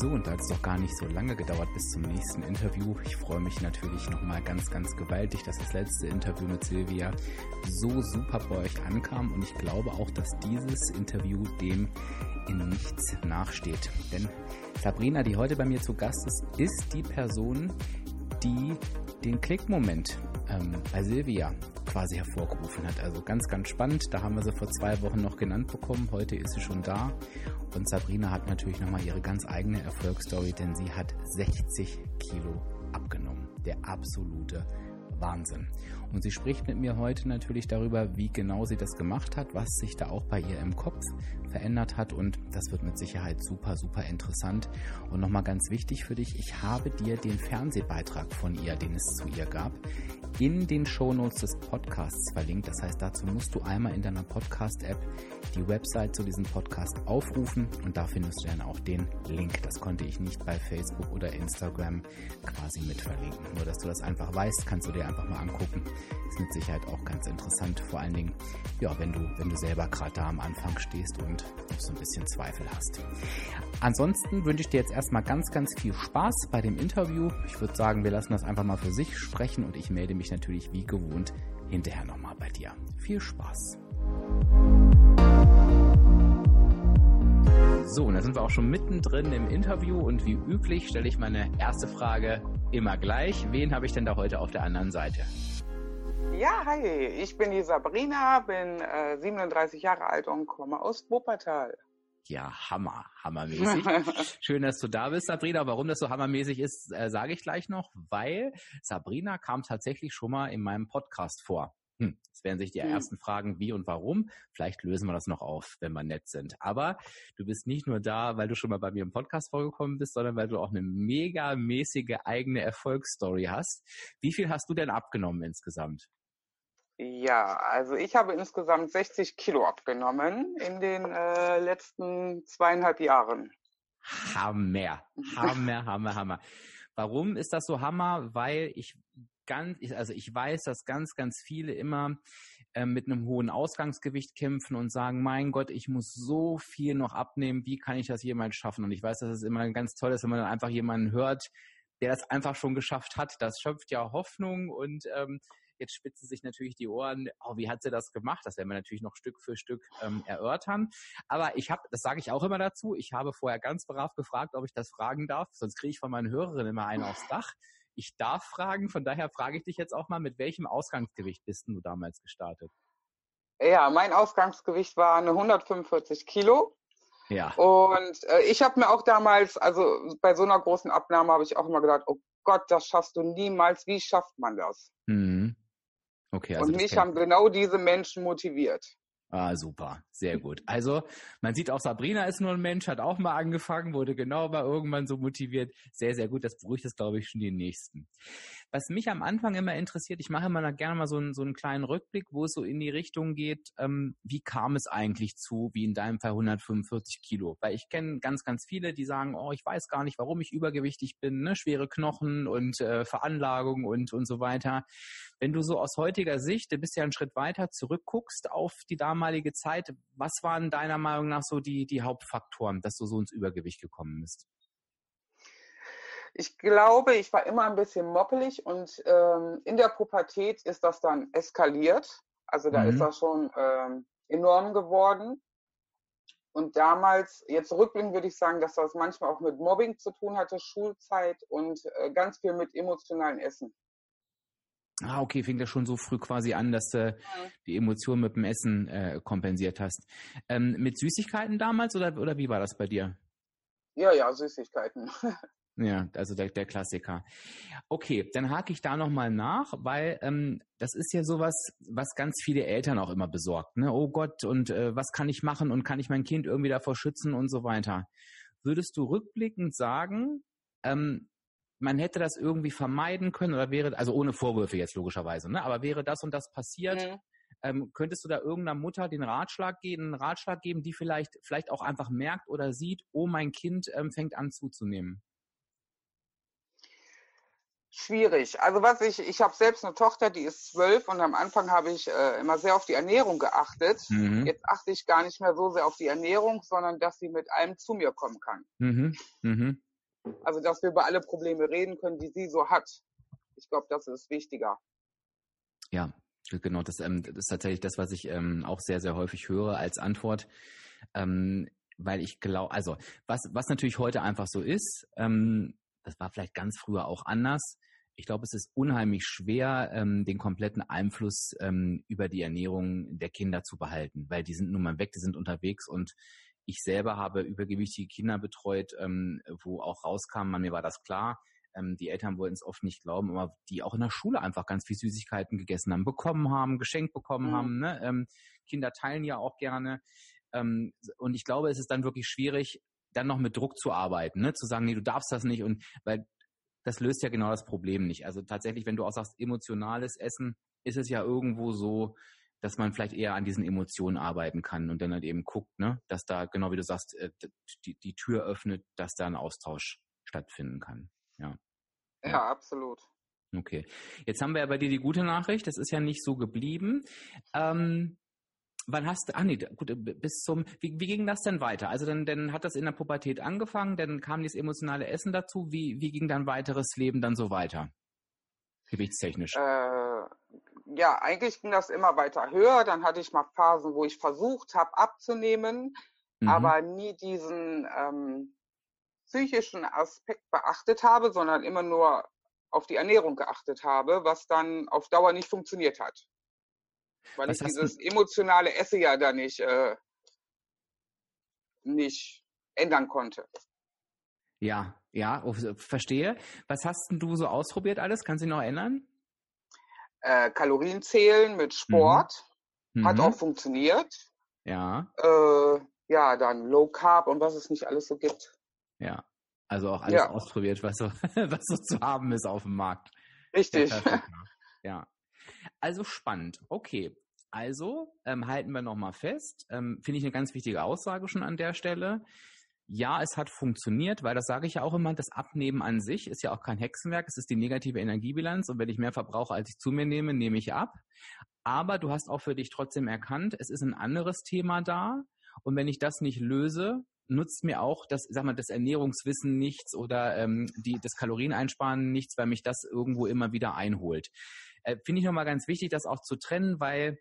So, und da hat es doch gar nicht so lange gedauert bis zum nächsten Interview. Ich freue mich natürlich nochmal ganz, ganz gewaltig, dass das letzte Interview mit Silvia so super bei euch ankam. Und ich glaube auch, dass dieses Interview dem in nichts nachsteht. Denn Sabrina, die heute bei mir zu Gast ist, ist die Person, die den Klickmoment ähm, bei Silvia quasi hervorgerufen hat. Also ganz, ganz spannend. Da haben wir sie vor zwei Wochen noch genannt bekommen. Heute ist sie schon da. Und Sabrina hat natürlich nochmal ihre ganz eigene Erfolgsstory, denn sie hat 60 Kilo abgenommen. Der absolute Wahnsinn. Und sie spricht mit mir heute natürlich darüber, wie genau sie das gemacht hat, was sich da auch bei ihr im Kopf verändert hat und das wird mit Sicherheit super, super interessant. Und nochmal ganz wichtig für dich, ich habe dir den Fernsehbeitrag von ihr, den es zu ihr gab, in den Shownotes des Podcasts verlinkt. Das heißt, dazu musst du einmal in deiner Podcast-App die Website zu diesem Podcast aufrufen und da findest du dann auch den Link. Das konnte ich nicht bei Facebook oder Instagram quasi mit verlinken. Nur, dass du das einfach weißt, kannst du dir einfach mal angucken. Ist mit Sicherheit auch ganz interessant. Vor allen Dingen, ja, wenn du, wenn du selber gerade da am Anfang stehst und so ein bisschen Zweifel hast. Ansonsten wünsche ich dir jetzt erstmal ganz, ganz viel Spaß bei dem Interview. Ich würde sagen, wir lassen das einfach mal für sich sprechen und ich melde mich natürlich wie gewohnt hinterher nochmal bei dir. Viel Spaß! So, und da sind wir auch schon mittendrin im Interview und wie üblich stelle ich meine erste Frage immer gleich. Wen habe ich denn da heute auf der anderen Seite? Ja, hi, ich bin die Sabrina, bin äh, 37 Jahre alt und komme aus Wuppertal. Ja, Hammer, hammermäßig. Schön, dass du da bist, Sabrina. Warum das so hammermäßig ist, äh, sage ich gleich noch, weil Sabrina kam tatsächlich schon mal in meinem Podcast vor. Hm, werden sich die hm. ersten fragen, wie und warum. Vielleicht lösen wir das noch auf, wenn wir nett sind. Aber du bist nicht nur da, weil du schon mal bei mir im Podcast vorgekommen bist, sondern weil du auch eine mega mäßige eigene Erfolgsstory hast. Wie viel hast du denn abgenommen insgesamt? Ja, also ich habe insgesamt 60 Kilo abgenommen in den äh, letzten zweieinhalb Jahren. Hammer, Hammer, Hammer, Hammer. Warum ist das so Hammer? Weil ich ganz, also ich weiß, dass ganz, ganz viele immer äh, mit einem hohen Ausgangsgewicht kämpfen und sagen, mein Gott, ich muss so viel noch abnehmen, wie kann ich das jemals schaffen? Und ich weiß, dass es immer ganz toll ist, wenn man dann einfach jemanden hört, der das einfach schon geschafft hat. Das schöpft ja Hoffnung und ähm, Jetzt spitzen sich natürlich die Ohren, oh, wie hat sie das gemacht? Das werden wir natürlich noch Stück für Stück ähm, erörtern. Aber ich habe, das sage ich auch immer dazu, ich habe vorher ganz brav gefragt, ob ich das fragen darf, sonst kriege ich von meinen Hörerinnen immer einen aufs Dach ich darf fragen, von daher frage ich dich jetzt auch mal, mit welchem Ausgangsgewicht bist du damals gestartet? Ja, mein Ausgangsgewicht war eine 145 Kilo. Ja. Und äh, ich habe mir auch damals, also bei so einer großen Abnahme habe ich auch immer gedacht, oh Gott, das schaffst du niemals. Wie schafft man das? Mhm. Okay, also Und mich haben genau diese Menschen motiviert. Ah, super. Sehr gut. Also, man sieht auch, Sabrina ist nur ein Mensch, hat auch mal angefangen, wurde genau mal irgendwann so motiviert. Sehr, sehr gut. Das beruhigt es, glaube ich, schon die Nächsten. Was mich am Anfang immer interessiert, ich mache immer gerne mal so einen, so einen kleinen Rückblick, wo es so in die Richtung geht, ähm, wie kam es eigentlich zu, wie in deinem Fall 145 Kilo? Weil ich kenne ganz, ganz viele, die sagen, oh, ich weiß gar nicht, warum ich übergewichtig bin, ne? schwere Knochen und äh, Veranlagung und, und so weiter. Wenn du so aus heutiger Sicht, du bist ja einen Schritt weiter, zurückguckst auf die damalige Zeit, was waren deiner Meinung nach so die, die Hauptfaktoren, dass du so ins Übergewicht gekommen bist? Ich glaube, ich war immer ein bisschen moppelig und ähm, in der Pubertät ist das dann eskaliert. Also da mhm. ist das schon ähm, enorm geworden. Und damals, jetzt rückblickend würde ich sagen, dass das manchmal auch mit Mobbing zu tun hatte, Schulzeit und äh, ganz viel mit emotionalen Essen. Ah, okay, fing das schon so früh quasi an, dass du die Emotionen mit dem Essen äh, kompensiert hast. Ähm, mit Süßigkeiten damals oder, oder wie war das bei dir? Ja, ja, Süßigkeiten. Ja, also der, der Klassiker. Okay, dann hake ich da nochmal nach, weil ähm, das ist ja sowas, was ganz viele Eltern auch immer besorgt. Ne? Oh Gott, und äh, was kann ich machen und kann ich mein Kind irgendwie davor schützen und so weiter. Würdest du rückblickend sagen, ähm, man hätte das irgendwie vermeiden können oder wäre, also ohne Vorwürfe jetzt logischerweise, ne? aber wäre das und das passiert, mhm. ähm, könntest du da irgendeiner Mutter den Ratschlag geben, einen Ratschlag geben, die vielleicht, vielleicht auch einfach merkt oder sieht, oh, mein Kind ähm, fängt an zuzunehmen? Schwierig. Also was ich, ich habe selbst eine Tochter, die ist zwölf und am Anfang habe ich äh, immer sehr auf die Ernährung geachtet. Mhm. Jetzt achte ich gar nicht mehr so sehr auf die Ernährung, sondern dass sie mit allem zu mir kommen kann. Mhm. Mhm. Also dass wir über alle Probleme reden können, die sie so hat. Ich glaube, das ist wichtiger. Ja, genau. Das, ähm, das ist tatsächlich das, was ich ähm, auch sehr, sehr häufig höre als Antwort. Ähm, weil ich glaube, also was, was natürlich heute einfach so ist, ähm, das war vielleicht ganz früher auch anders, ich glaube, es ist unheimlich schwer, ähm, den kompletten Einfluss ähm, über die Ernährung der Kinder zu behalten, weil die sind nun mal weg, die sind unterwegs und ich selber habe übergewichtige Kinder betreut, ähm, wo auch rauskam, mir war das klar, ähm, die Eltern wollten es oft nicht glauben, aber die auch in der Schule einfach ganz viel Süßigkeiten gegessen haben, bekommen haben, geschenkt bekommen mhm. haben. Ne? Ähm, Kinder teilen ja auch gerne. Ähm, und ich glaube, es ist dann wirklich schwierig, dann noch mit Druck zu arbeiten, ne? zu sagen, nee, du darfst das nicht und weil das löst ja genau das Problem nicht. Also tatsächlich, wenn du auch sagst, emotionales Essen, ist es ja irgendwo so, dass man vielleicht eher an diesen Emotionen arbeiten kann und dann halt eben guckt, ne, dass da, genau wie du sagst, äh, die, die Tür öffnet, dass da ein Austausch stattfinden kann. Ja. Ja, ja absolut. Okay. Jetzt haben wir ja bei dir die gute Nachricht, das ist ja nicht so geblieben. Ähm, wann hast du, ah nee, gut, bis zum, wie, wie ging das denn weiter? Also dann, dann hat das in der Pubertät angefangen, dann kam dieses emotionale Essen dazu. Wie, wie ging dein weiteres Leben dann so weiter? Gewichtstechnisch. Äh, ja, eigentlich ging das immer weiter höher. Dann hatte ich mal Phasen, wo ich versucht habe abzunehmen, mhm. aber nie diesen ähm, psychischen Aspekt beachtet habe, sondern immer nur auf die Ernährung geachtet habe, was dann auf Dauer nicht funktioniert hat. Weil Was ich dieses du? emotionale Esse ja da nicht, äh, nicht ändern konnte. Ja, ja, oh, verstehe. Was hast denn du so ausprobiert alles? Kannst du dich noch erinnern? Äh, Kalorien zählen mit Sport. Mhm. Hat mhm. auch funktioniert. Ja. Äh, ja, dann Low Carb und was es nicht alles so gibt. Ja. Also auch alles ja. ausprobiert, was so, was so zu haben ist auf dem Markt. Richtig. Ja, ja. Also spannend. Okay. Also ähm, halten wir nochmal fest. Ähm, Finde ich eine ganz wichtige Aussage schon an der Stelle. Ja, es hat funktioniert, weil das sage ich ja auch immer, das Abnehmen an sich ist ja auch kein Hexenwerk, es ist die negative Energiebilanz und wenn ich mehr verbrauche, als ich zu mir nehme, nehme ich ab. Aber du hast auch für dich trotzdem erkannt, es ist ein anderes Thema da und wenn ich das nicht löse, nutzt mir auch das, sag mal, das Ernährungswissen nichts oder ähm, die, das Kalorieneinsparen nichts, weil mich das irgendwo immer wieder einholt. Äh, Finde ich nochmal ganz wichtig, das auch zu trennen, weil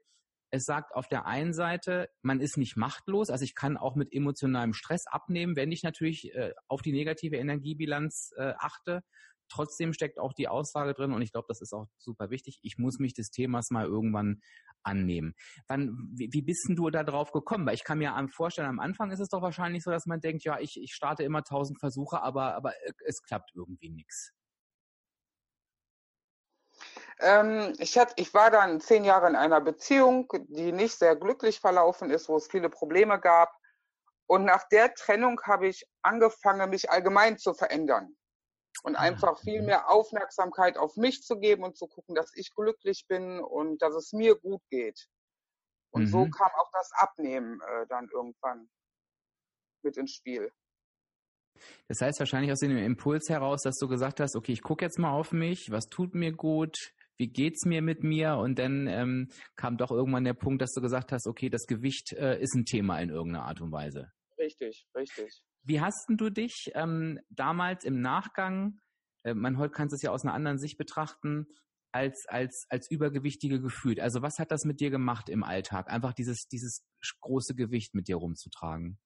es sagt auf der einen Seite, man ist nicht machtlos, also ich kann auch mit emotionalem Stress abnehmen, wenn ich natürlich äh, auf die negative Energiebilanz äh, achte. Trotzdem steckt auch die Aussage drin und ich glaube, das ist auch super wichtig. Ich muss mich des Themas mal irgendwann annehmen. Wann, wie, wie bist denn du da drauf gekommen? Weil ich kann mir vorstellen, am Anfang ist es doch wahrscheinlich so, dass man denkt, ja, ich, ich starte immer tausend Versuche, aber, aber äh, es klappt irgendwie nichts. Ähm, ich, hatte, ich war dann zehn Jahre in einer Beziehung, die nicht sehr glücklich verlaufen ist, wo es viele Probleme gab. Und nach der Trennung habe ich angefangen, mich allgemein zu verändern und ah, einfach viel mehr Aufmerksamkeit auf mich zu geben und zu gucken, dass ich glücklich bin und dass es mir gut geht. Und mhm. so kam auch das Abnehmen äh, dann irgendwann mit ins Spiel. Das heißt wahrscheinlich aus dem Impuls heraus, dass du gesagt hast, okay, ich gucke jetzt mal auf mich, was tut mir gut, wie geht's mir mit mir? Und dann ähm, kam doch irgendwann der Punkt, dass du gesagt hast, okay, das Gewicht äh, ist ein Thema in irgendeiner Art und Weise. Richtig, richtig. Wie hast du dich ähm, damals im Nachgang, äh, man heute kann es ja aus einer anderen Sicht betrachten, als, als, als Übergewichtige gefühlt? Also was hat das mit dir gemacht im Alltag? Einfach dieses, dieses große Gewicht mit dir rumzutragen?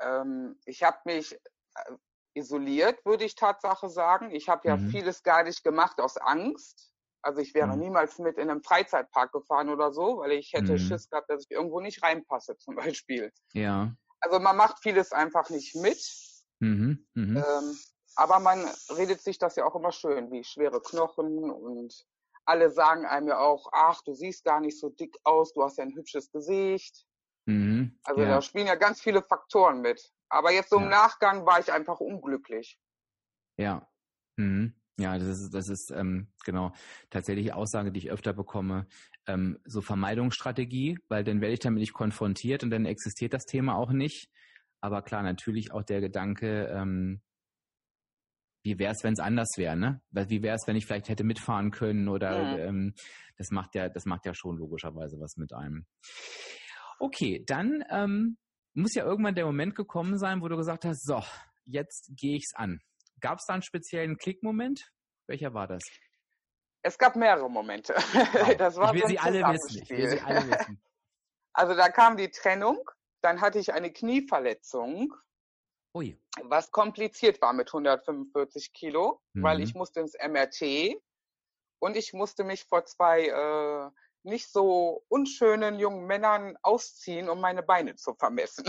Ähm, ich habe mich äh, isoliert, würde ich Tatsache sagen. Ich habe ja mhm. vieles gar nicht gemacht aus Angst. Also ich wäre mhm. niemals mit in einem Freizeitpark gefahren oder so, weil ich hätte mhm. Schiss gehabt, dass ich irgendwo nicht reinpasse zum Beispiel. Ja. Also man macht vieles einfach nicht mit. Mhm. Mhm. Ähm, aber man redet sich das ja auch immer schön, wie schwere Knochen und alle sagen einem ja auch, ach, du siehst gar nicht so dick aus, du hast ja ein hübsches Gesicht. Mhm. Also ja. da spielen ja ganz viele Faktoren mit. Aber jetzt so im ja. Nachgang war ich einfach unglücklich. Ja, Mhm. Ja, das ist, das ist ähm, genau tatsächlich Aussage, die ich öfter bekomme. Ähm, so Vermeidungsstrategie, weil dann werde ich damit nicht konfrontiert und dann existiert das Thema auch nicht. Aber klar, natürlich auch der Gedanke, ähm, wie wäre es, wenn es anders wäre, ne? Wie wäre es, wenn ich vielleicht hätte mitfahren können oder mhm. ähm, das macht ja, das macht ja schon logischerweise was mit einem. Okay, dann ähm, muss ja irgendwann der Moment gekommen sein, wo du gesagt hast, so, jetzt gehe ich's an. Gab es da einen speziellen Klickmoment? Welcher war das? Es gab mehrere Momente. Wow. Das war ich will, so sie alle wissen. ich will sie alle wissen. Also da kam die Trennung, dann hatte ich eine Knieverletzung, Ui. was kompliziert war mit 145 Kilo, mhm. weil ich musste ins MRT und ich musste mich vor zwei äh, nicht so unschönen jungen Männern ausziehen, um meine Beine zu vermessen.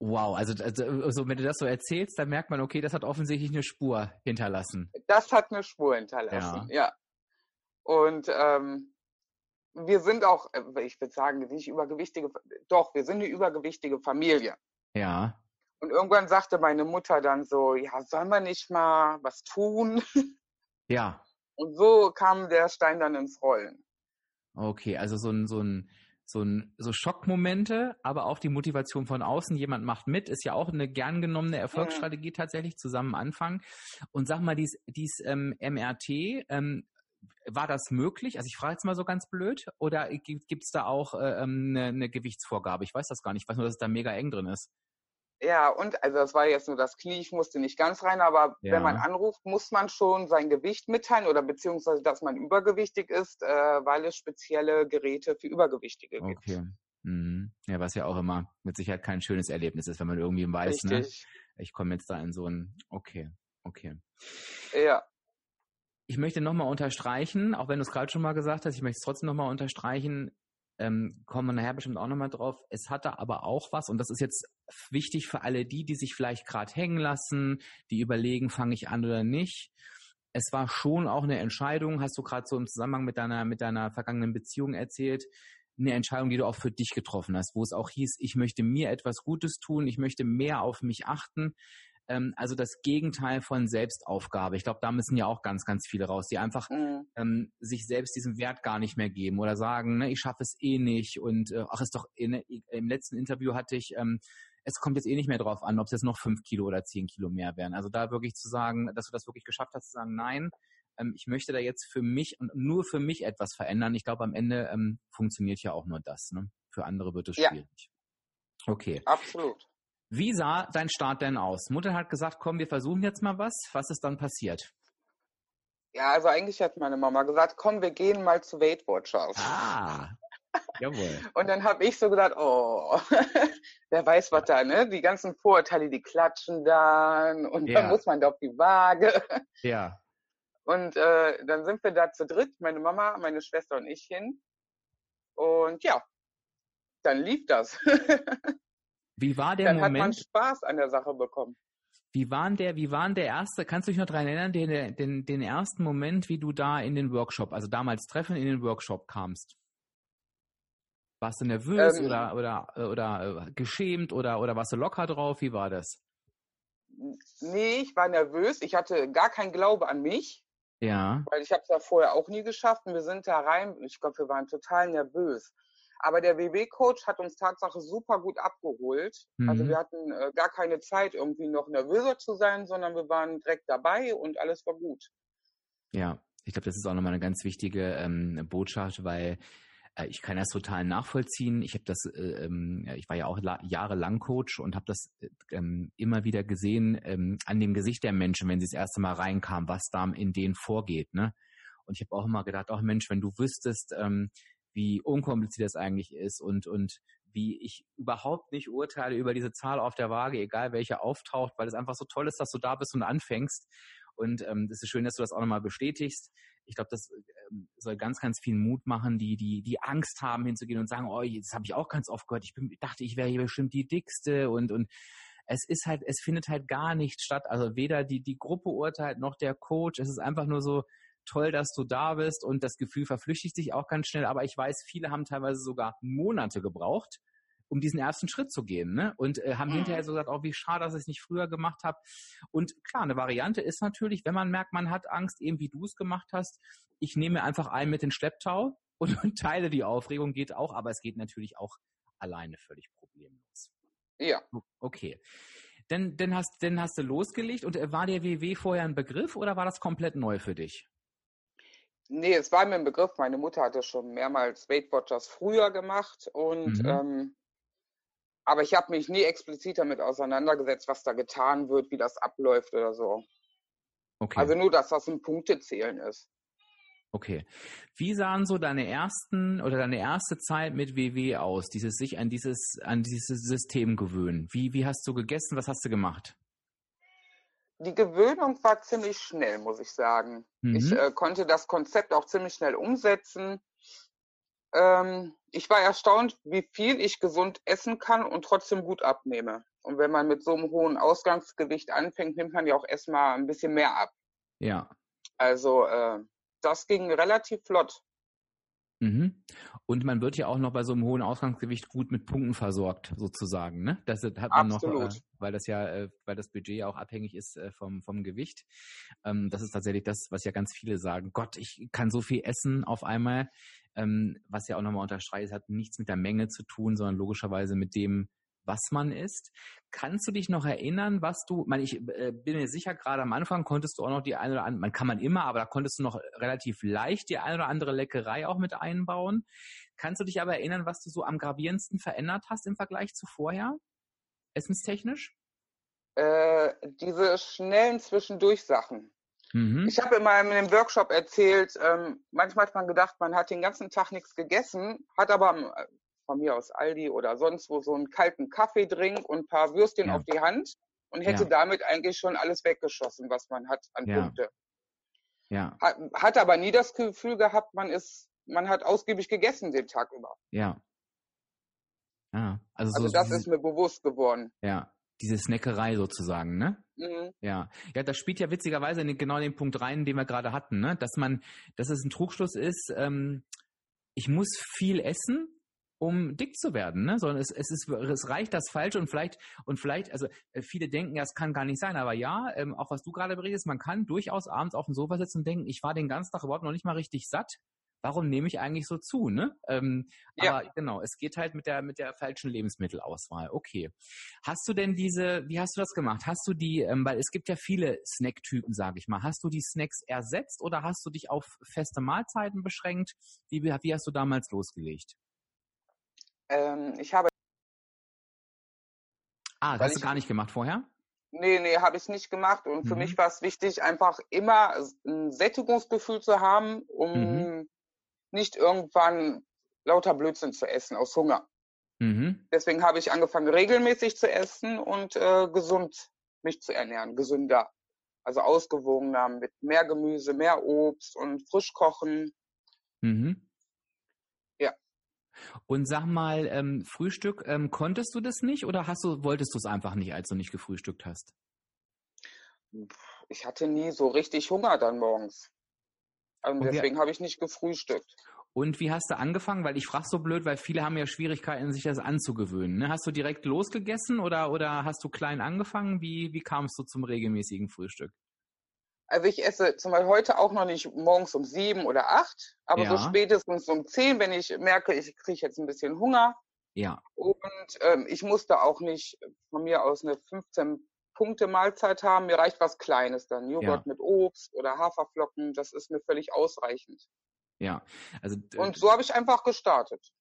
Wow, also, also, also, wenn du das so erzählst, dann merkt man, okay, das hat offensichtlich eine Spur hinterlassen. Das hat eine Spur hinterlassen, ja. ja. Und ähm, wir sind auch, äh, ich würde sagen, nicht übergewichtige, doch, wir sind eine übergewichtige Familie. Ja. Und irgendwann sagte meine Mutter dann so, ja, soll man nicht mal was tun? Ja. Und so kam der Stein dann ins Rollen. Okay, also so ein, so ein, so ein, so Schockmomente, aber auch die Motivation von außen. Jemand macht mit, ist ja auch eine gern genommene Erfolgsstrategie ja. tatsächlich zusammen anfangen. Und sag mal, dies, dies ähm, MRT, ähm, war das möglich? Also ich frage jetzt mal so ganz blöd, oder gibt es da auch äh, ähm, eine, eine Gewichtsvorgabe? Ich weiß das gar nicht. Ich weiß nur, dass es da mega eng drin ist. Ja, und also das war jetzt nur das Knie, ich musste nicht ganz rein, aber ja. wenn man anruft, muss man schon sein Gewicht mitteilen oder beziehungsweise, dass man übergewichtig ist, äh, weil es spezielle Geräte für Übergewichtige gibt. Okay. Mhm. Ja, was ja auch immer mit Sicherheit kein schönes Erlebnis ist, wenn man irgendwie weiß, Richtig. ne? Ich komme jetzt da in so ein, okay, okay. Ja. Ich möchte nochmal unterstreichen, auch wenn du es gerade schon mal gesagt hast, ich möchte es trotzdem nochmal unterstreichen, ähm, kommen wir nachher bestimmt auch nochmal drauf. Es hatte aber auch was, und das ist jetzt wichtig für alle die, die sich vielleicht gerade hängen lassen, die überlegen, fange ich an oder nicht. Es war schon auch eine Entscheidung, hast du gerade so im Zusammenhang mit deiner, mit deiner vergangenen Beziehung erzählt, eine Entscheidung, die du auch für dich getroffen hast, wo es auch hieß, ich möchte mir etwas Gutes tun, ich möchte mehr auf mich achten ähm, also das Gegenteil von Selbstaufgabe. Ich glaube, da müssen ja auch ganz, ganz viele raus, die einfach mhm. ähm, sich selbst diesen Wert gar nicht mehr geben oder sagen, ne, ich schaffe es eh nicht und äh, ach, ist doch eh, im letzten Interview hatte ich ähm, es kommt jetzt eh nicht mehr drauf an, ob es jetzt noch fünf Kilo oder zehn Kilo mehr wären. Also da wirklich zu sagen, dass du das wirklich geschafft hast, zu sagen, nein, ähm, ich möchte da jetzt für mich und nur für mich etwas verändern. Ich glaube, am Ende ähm, funktioniert ja auch nur das. Ne? Für andere wird es schwierig. Ja. Okay. Absolut. Wie sah dein Start denn aus? Mutter hat gesagt, komm, wir versuchen jetzt mal was. Was ist dann passiert? Ja, also eigentlich hat meine Mama gesagt, komm, wir gehen mal zu Weight Watchers. Ah, jawohl. Und dann habe ich so gedacht, oh, wer weiß was da, ne? Die ganzen Vorurteile, die klatschen dann und ja. dann muss man da auf die Waage. Ja. Und äh, dann sind wir da zu dritt, meine Mama, meine Schwester und ich hin. Und ja, dann lief das. Wie war der Dann Moment? Dann hat man Spaß an der Sache bekommen. Wie war der, wie war der erste, kannst du dich noch daran erinnern, den, den, den ersten Moment, wie du da in den Workshop, also damals Treffen in den Workshop kamst? Warst du nervös ähm, oder, oder, oder äh, geschämt oder, oder warst du locker drauf? Wie war das? Nee, ich war nervös. Ich hatte gar keinen Glaube an mich. Ja. Weil ich habe es ja vorher auch nie geschafft. Und wir sind da rein. Ich glaube, wir waren total nervös. Aber der WW-Coach hat uns Tatsache super gut abgeholt. Also mhm. Also wir hatten äh, gar keine Zeit, irgendwie noch nervöser zu sein, sondern wir waren direkt dabei und alles war gut. Ja, ich glaube, das ist auch nochmal eine ganz wichtige ähm, Botschaft, weil äh, ich kann das total nachvollziehen. Ich habe das, äh, ähm, ich war ja auch jahrelang Coach und habe das äh, ähm, immer wieder gesehen ähm, an dem Gesicht der Menschen, wenn sie das erste Mal reinkamen, was da in denen vorgeht. Ne? Und ich habe auch immer gedacht, ach Mensch, wenn du wüsstest, ähm, wie unkompliziert das eigentlich ist und, und wie ich überhaupt nicht urteile über diese Zahl auf der Waage, egal welche auftaucht, weil es einfach so toll ist, dass du da bist und anfängst. Und ähm, ist schön, dass du das auch nochmal bestätigst. Ich glaube, das ähm, soll ganz, ganz viel Mut machen, die, die, die Angst haben, hinzugehen und sagen, oh, das habe ich auch ganz oft gehört. Ich bin, dachte, ich wäre hier bestimmt die dickste und, und es ist halt, es findet halt gar nichts statt. Also weder die, die Gruppe urteilt noch der Coach. Es ist einfach nur so, toll, dass du da bist und das Gefühl verflüchtigt sich auch ganz schnell. Aber ich weiß, viele haben teilweise sogar Monate gebraucht, um diesen ersten Schritt zu gehen. Ne? Und äh, haben Mhm. hinterher so gesagt, oh, wie schade, dass ich es nicht früher gemacht habe. Und klar, eine Variante ist natürlich, wenn man merkt, man hat Angst, eben wie du es gemacht hast, ich nehme einfach einen mit den Schlepptau und, und teile die Aufregung, geht auch, aber es geht natürlich auch alleine völlig problemlos. Ja. Okay. Dann, dann, hast, dann hast du losgelegt und äh, war der WW vorher ein Begriff oder war das komplett neu für dich? Nee, es war mir ein Begriff. Meine Mutter hatte schon mehrmals Weight Watchers früher gemacht und Mhm. ähm, aber ich habe mich nie explizit damit auseinandergesetzt, was da getan wird, wie das abläuft oder so. Okay. Also nur, dass das ein Punktezählen ist. Okay. Wie sahen so deine ersten oder deine erste Zeit mit WW aus? Dieses sich an dieses an dieses System gewöhnen. Wie wie hast du gegessen? Was hast du gemacht? Die Gewöhnung war ziemlich schnell, muss ich sagen. Ich Mhm. äh, konnte das Konzept auch ziemlich schnell umsetzen. Ähm, ich war erstaunt, wie viel ich gesund essen kann und trotzdem gut abnehme. Und wenn man mit so einem hohen Ausgangsgewicht anfängt, nimmt man ja auch erstmal ein bisschen mehr ab. Ja. Also äh, das ging relativ flott. Mhm. Und man wird ja auch noch bei so einem hohen Ausgangsgewicht gut mit Punkten versorgt, sozusagen, ne? Das hat man noch, äh, Absolut. weil das ja, äh, weil das Budget ja auch abhängig ist äh, vom, vom Gewicht. Ähm, das ist tatsächlich das, was ja ganz viele sagen. Gott, ich kann so viel essen auf einmal. Ähm, was ja auch nochmal unterstreicht, es hat nichts mit der Menge zu tun, sondern logischerweise mit dem, was man isst. Kannst du dich noch erinnern, was du, ich meine, ich äh, bin mir sicher, gerade am Anfang konntest du auch noch die eine oder andere, man kann man immer, aber da konntest du noch relativ leicht die eine oder andere Leckerei auch mit einbauen. Kannst du dich aber erinnern, was du so am gravierendsten verändert hast im Vergleich zu vorher? Essenstechnisch? Äh, diese schnellen Zwischendurch-Sachen. Mhm. Ich habe in meinem Workshop erzählt, ähm, manchmal hat man gedacht, man hat den ganzen Tag nichts gegessen, hat aber am- von mir aus Aldi oder sonst wo so einen kalten Kaffeedrink und ein paar Würstchen Ja. auf die Hand und hätte Ja. damit eigentlich schon alles weggeschossen, was man hat an Ja. Punkte. Ja, Hat, hat aber nie das Gefühl gehabt, man ist, man hat ausgiebig gegessen den Tag über. ja. Ja, also, Also so das diese, ist mir bewusst geworden. ja, diese Snackerei sozusagen, ne? Mhm. Ja, ja, das spielt ja witzigerweise in den, genau den Punkt rein, den wir gerade hatten, ne? Dass man, dass es ein Trugschluss ist, ähm, ich muss viel essen, um dick zu werden, ne? Sondern es, es ist, es reicht das falsch und vielleicht, und vielleicht, also äh, viele denken, ja, es kann gar nicht sein, aber ja, ähm, auch was du gerade berichtest, man kann durchaus abends auf dem Sofa sitzen und denken, ich war den ganzen Tag überhaupt noch nicht mal richtig satt. Warum nehme ich eigentlich so zu, ne? Ähm, Ja. aber genau, es geht halt mit der mit der falschen Lebensmittelauswahl. Okay. Hast du denn diese, wie hast du das gemacht? Hast du die, ähm, weil es gibt ja viele Snacktypen, sage ich mal. Hast du die Snacks ersetzt oder hast du dich auf feste Mahlzeiten beschränkt? Wie, wie hast du damals losgelegt? Ähm, ich habe, Ah, das hast du ich- gar nicht gemacht vorher? nee, nee, habe ich nicht gemacht. Und für Mhm. mich war es wichtig, einfach immer ein Sättigungsgefühl zu haben, um Mhm. nicht irgendwann lauter Blödsinn zu essen aus Hunger. Mhm. Deswegen habe ich angefangen, regelmäßig zu essen und äh, gesund mich zu ernähren, gesünder. Also ausgewogener, mit mehr Gemüse, mehr Obst und frisch kochen. Mhm. Und sag mal, ähm, Frühstück, ähm, konntest du das nicht oder hast du, wolltest du es einfach nicht, als du nicht gefrühstückt hast? Ich hatte nie so richtig Hunger dann morgens. Wir- deswegen habe ich nicht gefrühstückt. Und wie hast du angefangen? Weil ich frage so blöd, weil viele haben ja Schwierigkeiten, sich das anzugewöhnen. Ne? Hast du direkt losgegessen oder, oder hast du klein angefangen? Wie, wie kamst du zum regelmäßigen Frühstück? Also ich esse zum Beispiel heute auch noch nicht morgens um sieben oder acht, aber Ja. so spätestens um zehn, wenn ich merke, ich kriege jetzt ein bisschen Hunger. Ja, Und ähm, ich musste auch nicht von mir aus eine 15 Punkte Mahlzeit haben. Mir reicht was Kleines dann. Joghurt mit Obst oder Haferflocken, das ist mir völlig ausreichend. ja. Also Und so habe ich einfach gestartet.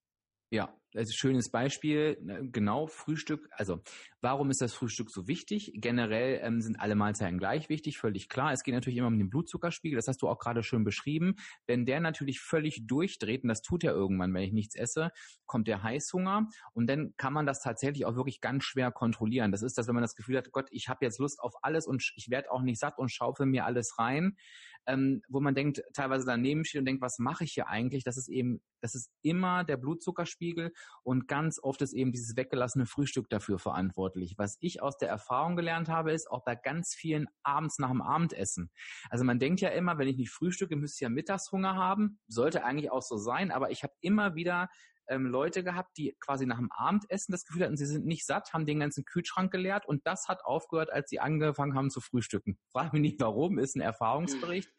Ja, also schönes Beispiel, ne, genau, Frühstück. Also, warum ist das Frühstück so wichtig? Generell ähm, sind alle Mahlzeiten gleich wichtig, völlig klar. Es geht natürlich immer um den Blutzuckerspiegel, das hast du auch gerade schön beschrieben. Wenn der natürlich völlig durchdreht, und das tut er irgendwann, wenn ich nichts esse, kommt der Heißhunger und dann kann man das tatsächlich auch wirklich ganz schwer kontrollieren. Das ist das, wenn man das Gefühl hat, Gott, ich habe jetzt Lust auf alles und ich werde auch nicht satt und schaufel mir alles rein ähm, wo man denkt, teilweise daneben steht und denkt, was mache ich hier eigentlich? Das ist eben, das ist immer der Blutzuckerspiegel und ganz oft ist eben dieses weggelassene Frühstück dafür verantwortlich. Was ich aus der Erfahrung gelernt habe, ist auch bei ganz vielen abends nach dem Abendessen. Also man denkt ja immer, wenn ich nicht frühstücke, müsste ich ja Mittagshunger haben. Sollte eigentlich auch so sein, aber ich habe immer wieder ähm, Leute gehabt, die quasi nach dem Abendessen das Gefühl hatten, sie sind nicht satt, haben den ganzen Kühlschrank geleert und das hat aufgehört, als sie angefangen haben zu frühstücken. Frag mich nicht warum, ist ein Erfahrungsbericht.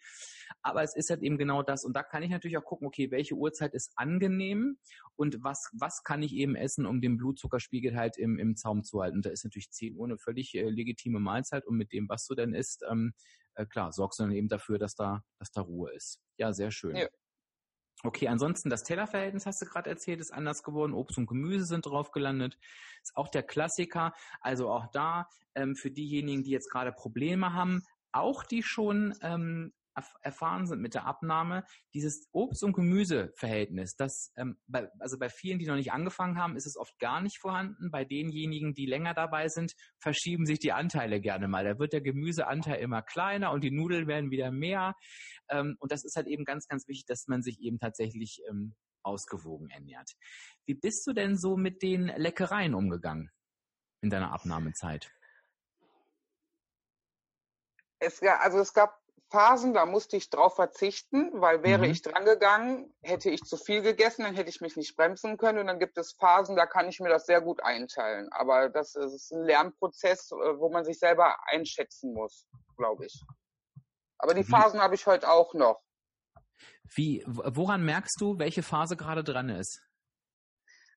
Aber es ist halt eben genau das. Und da kann ich natürlich auch gucken, okay, welche Uhrzeit ist angenehm und was, was kann ich eben essen, um den Blutzuckerspiegel halt im, im Zaum zu halten. Und da ist natürlich 10 Uhr eine völlig äh, legitime Mahlzeit und mit dem, was du denn isst, ähm, äh, klar, sorgst du dann eben dafür, dass da, dass da Ruhe ist. Ja, sehr schön. Ja. Okay, ansonsten das Tellerverhältnis hast du gerade erzählt, ist anders geworden. Obst und Gemüse sind drauf gelandet. Ist auch der Klassiker. Also auch da ähm, für diejenigen, die jetzt gerade Probleme haben, auch die schon ähm, erfahren sind mit der Abnahme, dieses Obst- und Gemüseverhältnis, das, ähm, bei, also bei vielen, die noch nicht angefangen haben, ist es oft gar nicht vorhanden. Bei denjenigen, die länger dabei sind, verschieben sich die Anteile gerne mal. Da wird der Gemüseanteil immer kleiner und die Nudeln werden wieder mehr. Ähm, und das ist halt eben ganz, ganz wichtig, dass man sich eben tatsächlich ähm, ausgewogen ernährt. Wie bist du denn so mit den Leckereien umgegangen in deiner Abnahmezeit? Es, also es gab Phasen, da musste ich drauf verzichten, weil wäre mhm. ich drangegangen, hätte ich zu viel gegessen, dann hätte ich mich nicht bremsen können. Und dann gibt es Phasen, da kann ich mir das sehr gut einteilen. Aber das ist ein Lernprozess, äh, wo man sich selber einschätzen muss, glaube ich. Aber die Phasen habe ich heute auch noch. Wie, woran merkst du, welche Phase gerade dran ist?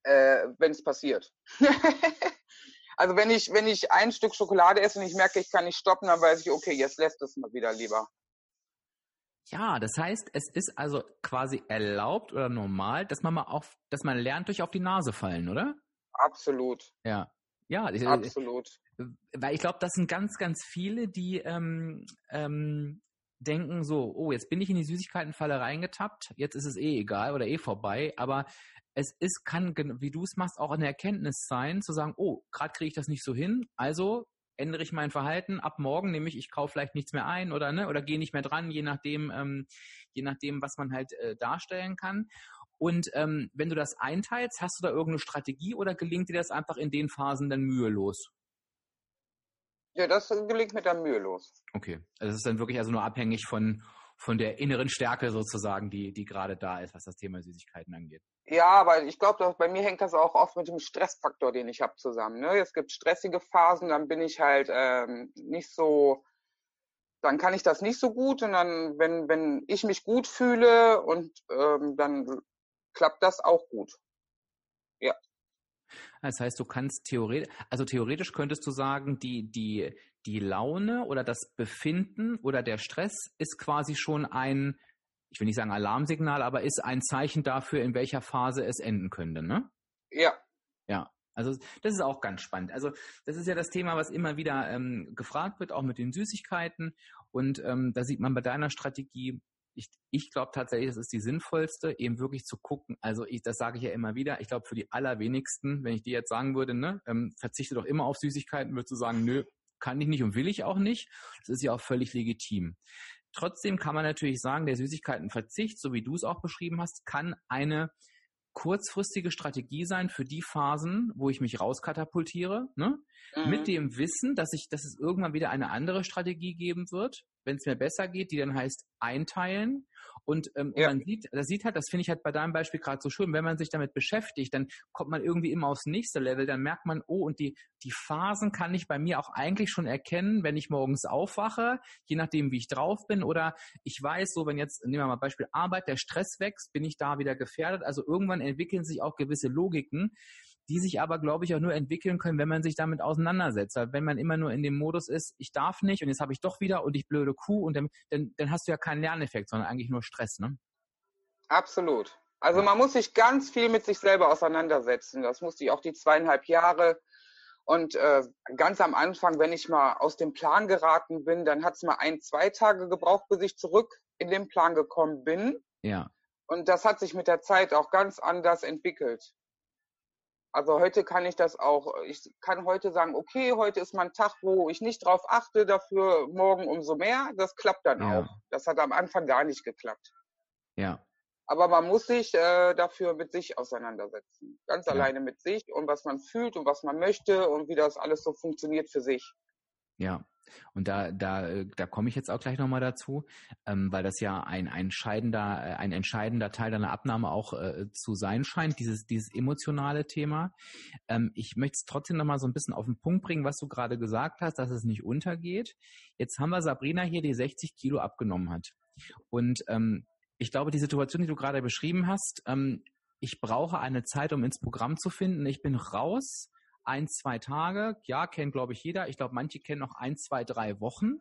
Äh, Wenn es passiert. Also wenn ich, wenn ich ein Stück Schokolade esse und ich merke, ich kann nicht stoppen, dann weiß ich, okay, jetzt lässt es mal wieder lieber. Ja, das heißt, es ist also quasi erlaubt oder normal, dass man mal auf, dass man lernt durch auf die Nase fallen, oder? Absolut. Ja. Ja, absolut. Weil ich glaube, das sind ganz, ganz viele, die ähm, ähm, denken so, oh, jetzt bin ich in die Süßigkeitenfalle reingetappt, jetzt ist es eh egal oder eh vorbei, aber es ist, kann, wie du es machst, auch eine Erkenntnis sein, zu sagen, oh, gerade kriege ich das nicht so hin, also ändere ich mein Verhalten ab morgen, nämlich ich kaufe vielleicht nichts mehr ein oder ne, oder gehe nicht mehr dran, je nachdem, ähm, je nachdem, was man halt äh, darstellen kann. Und ähm, wenn du das einteilst, hast du da irgendeine Strategie oder gelingt dir das einfach in den Phasen dann mühelos? Ja, das gelingt mir dann mühelos. Okay, also es ist dann wirklich also nur abhängig von von der inneren Stärke sozusagen, die, die gerade da ist, was das Thema Süßigkeiten angeht. Ja, aber ich glaube, bei mir hängt das auch oft mit dem Stressfaktor, den ich habe, zusammen. Ne? Es gibt stressige Phasen, dann bin ich halt ähm, nicht so, dann kann ich das nicht so gut und dann, wenn, wenn ich mich gut fühle und ähm, dann klappt das auch gut. Ja. Das heißt, du kannst theoretisch, also theoretisch könntest du sagen, die, die, die Laune oder das Befinden oder der Stress ist quasi schon ein, ich will nicht sagen Alarmsignal, aber ist ein Zeichen dafür, in welcher Phase es enden könnte, ne? Ja. Ja. Also das ist auch ganz spannend. Also das ist ja das Thema, was immer wieder ähm, gefragt wird, auch mit den Süßigkeiten. Und ähm, da sieht man bei deiner Strategie, ich, ich glaube tatsächlich, das ist die sinnvollste, eben wirklich zu gucken. Also ich, das sage ich ja immer wieder. Ich glaube, für die allerwenigsten, wenn ich dir jetzt sagen würde, ne, ähm, verzichte doch immer auf Süßigkeiten, würdest du sagen, nö, kann ich nicht und will ich auch nicht. Das ist ja auch völlig legitim. Trotzdem kann man natürlich sagen, der Süßigkeitenverzicht, so wie du es auch beschrieben hast, kann eine kurzfristige Strategie sein für die Phasen, wo ich mich rauskatapultiere, ne? Mhm. mit dem Wissen, dass ich, dass es irgendwann wieder eine andere Strategie geben wird, wenn es mir besser geht, die dann heißt einteilen. Und, ähm, ja. man sieht, das sieht halt, das finde ich halt bei deinem Beispiel gerade so schön, wenn man sich damit beschäftigt, dann kommt man irgendwie immer aufs nächste Level, dann merkt man, oh, und die, die Phasen kann ich bei mir auch eigentlich schon erkennen, wenn ich morgens aufwache, je nachdem, wie ich drauf bin, oder ich weiß, so, wenn jetzt, nehmen wir mal Beispiel Arbeit, der Stress wächst, bin ich da wieder gefährdet. Also irgendwann entwickeln sich auch gewisse Logiken, die sich aber, glaube ich, auch nur entwickeln können, wenn man sich damit auseinandersetzt. Weil wenn man immer nur in dem Modus ist, ich darf nicht und jetzt habe ich doch wieder und ich blöde Kuh und dann, dann, dann hast du ja keinen Lerneffekt, sondern eigentlich nur Stress, ne? Absolut. Also man muss sich ganz viel mit sich selber auseinandersetzen. Das musste ich auch die zweieinhalb Jahre. Und äh, ganz am Anfang, wenn ich mal aus dem Plan geraten bin, dann hat es mal ein, zwei Tage gebraucht, bis ich zurück in den Plan gekommen bin. Ja. Und das hat sich mit der Zeit auch ganz anders entwickelt. Also heute kann ich das auch, ich kann heute sagen, okay, heute ist mein Tag, wo ich nicht drauf achte, dafür morgen umso mehr. Das klappt dann ja. auch. Das hat am Anfang gar nicht geklappt. Ja. Aber man muss sich äh, dafür mit sich auseinandersetzen. Ganz ja. alleine mit sich und was man fühlt und was man möchte und wie das alles so funktioniert für sich. Ja, und da, da, äh, da komme ich jetzt auch gleich nochmal dazu, ähm, weil das ja ein, ein, entscheidender, äh, ein entscheidender Teil deiner Abnahme auch äh, zu sein scheint, dieses, dieses emotionale Thema. Ähm, ich möchte es trotzdem nochmal so ein bisschen auf den Punkt bringen, was du gerade gesagt hast, dass es nicht untergeht. Jetzt haben wir Sabrina hier, die 60 Kilo abgenommen hat. Und ähm, ich glaube, die Situation, die du gerade beschrieben hast, ähm, ich brauche eine Zeit, um ins Programm zu finden. Ich bin raus ein, zwei Tage. Ja, kennt, glaube ich, jeder. Ich glaube, manche kennen noch ein, zwei, drei Wochen.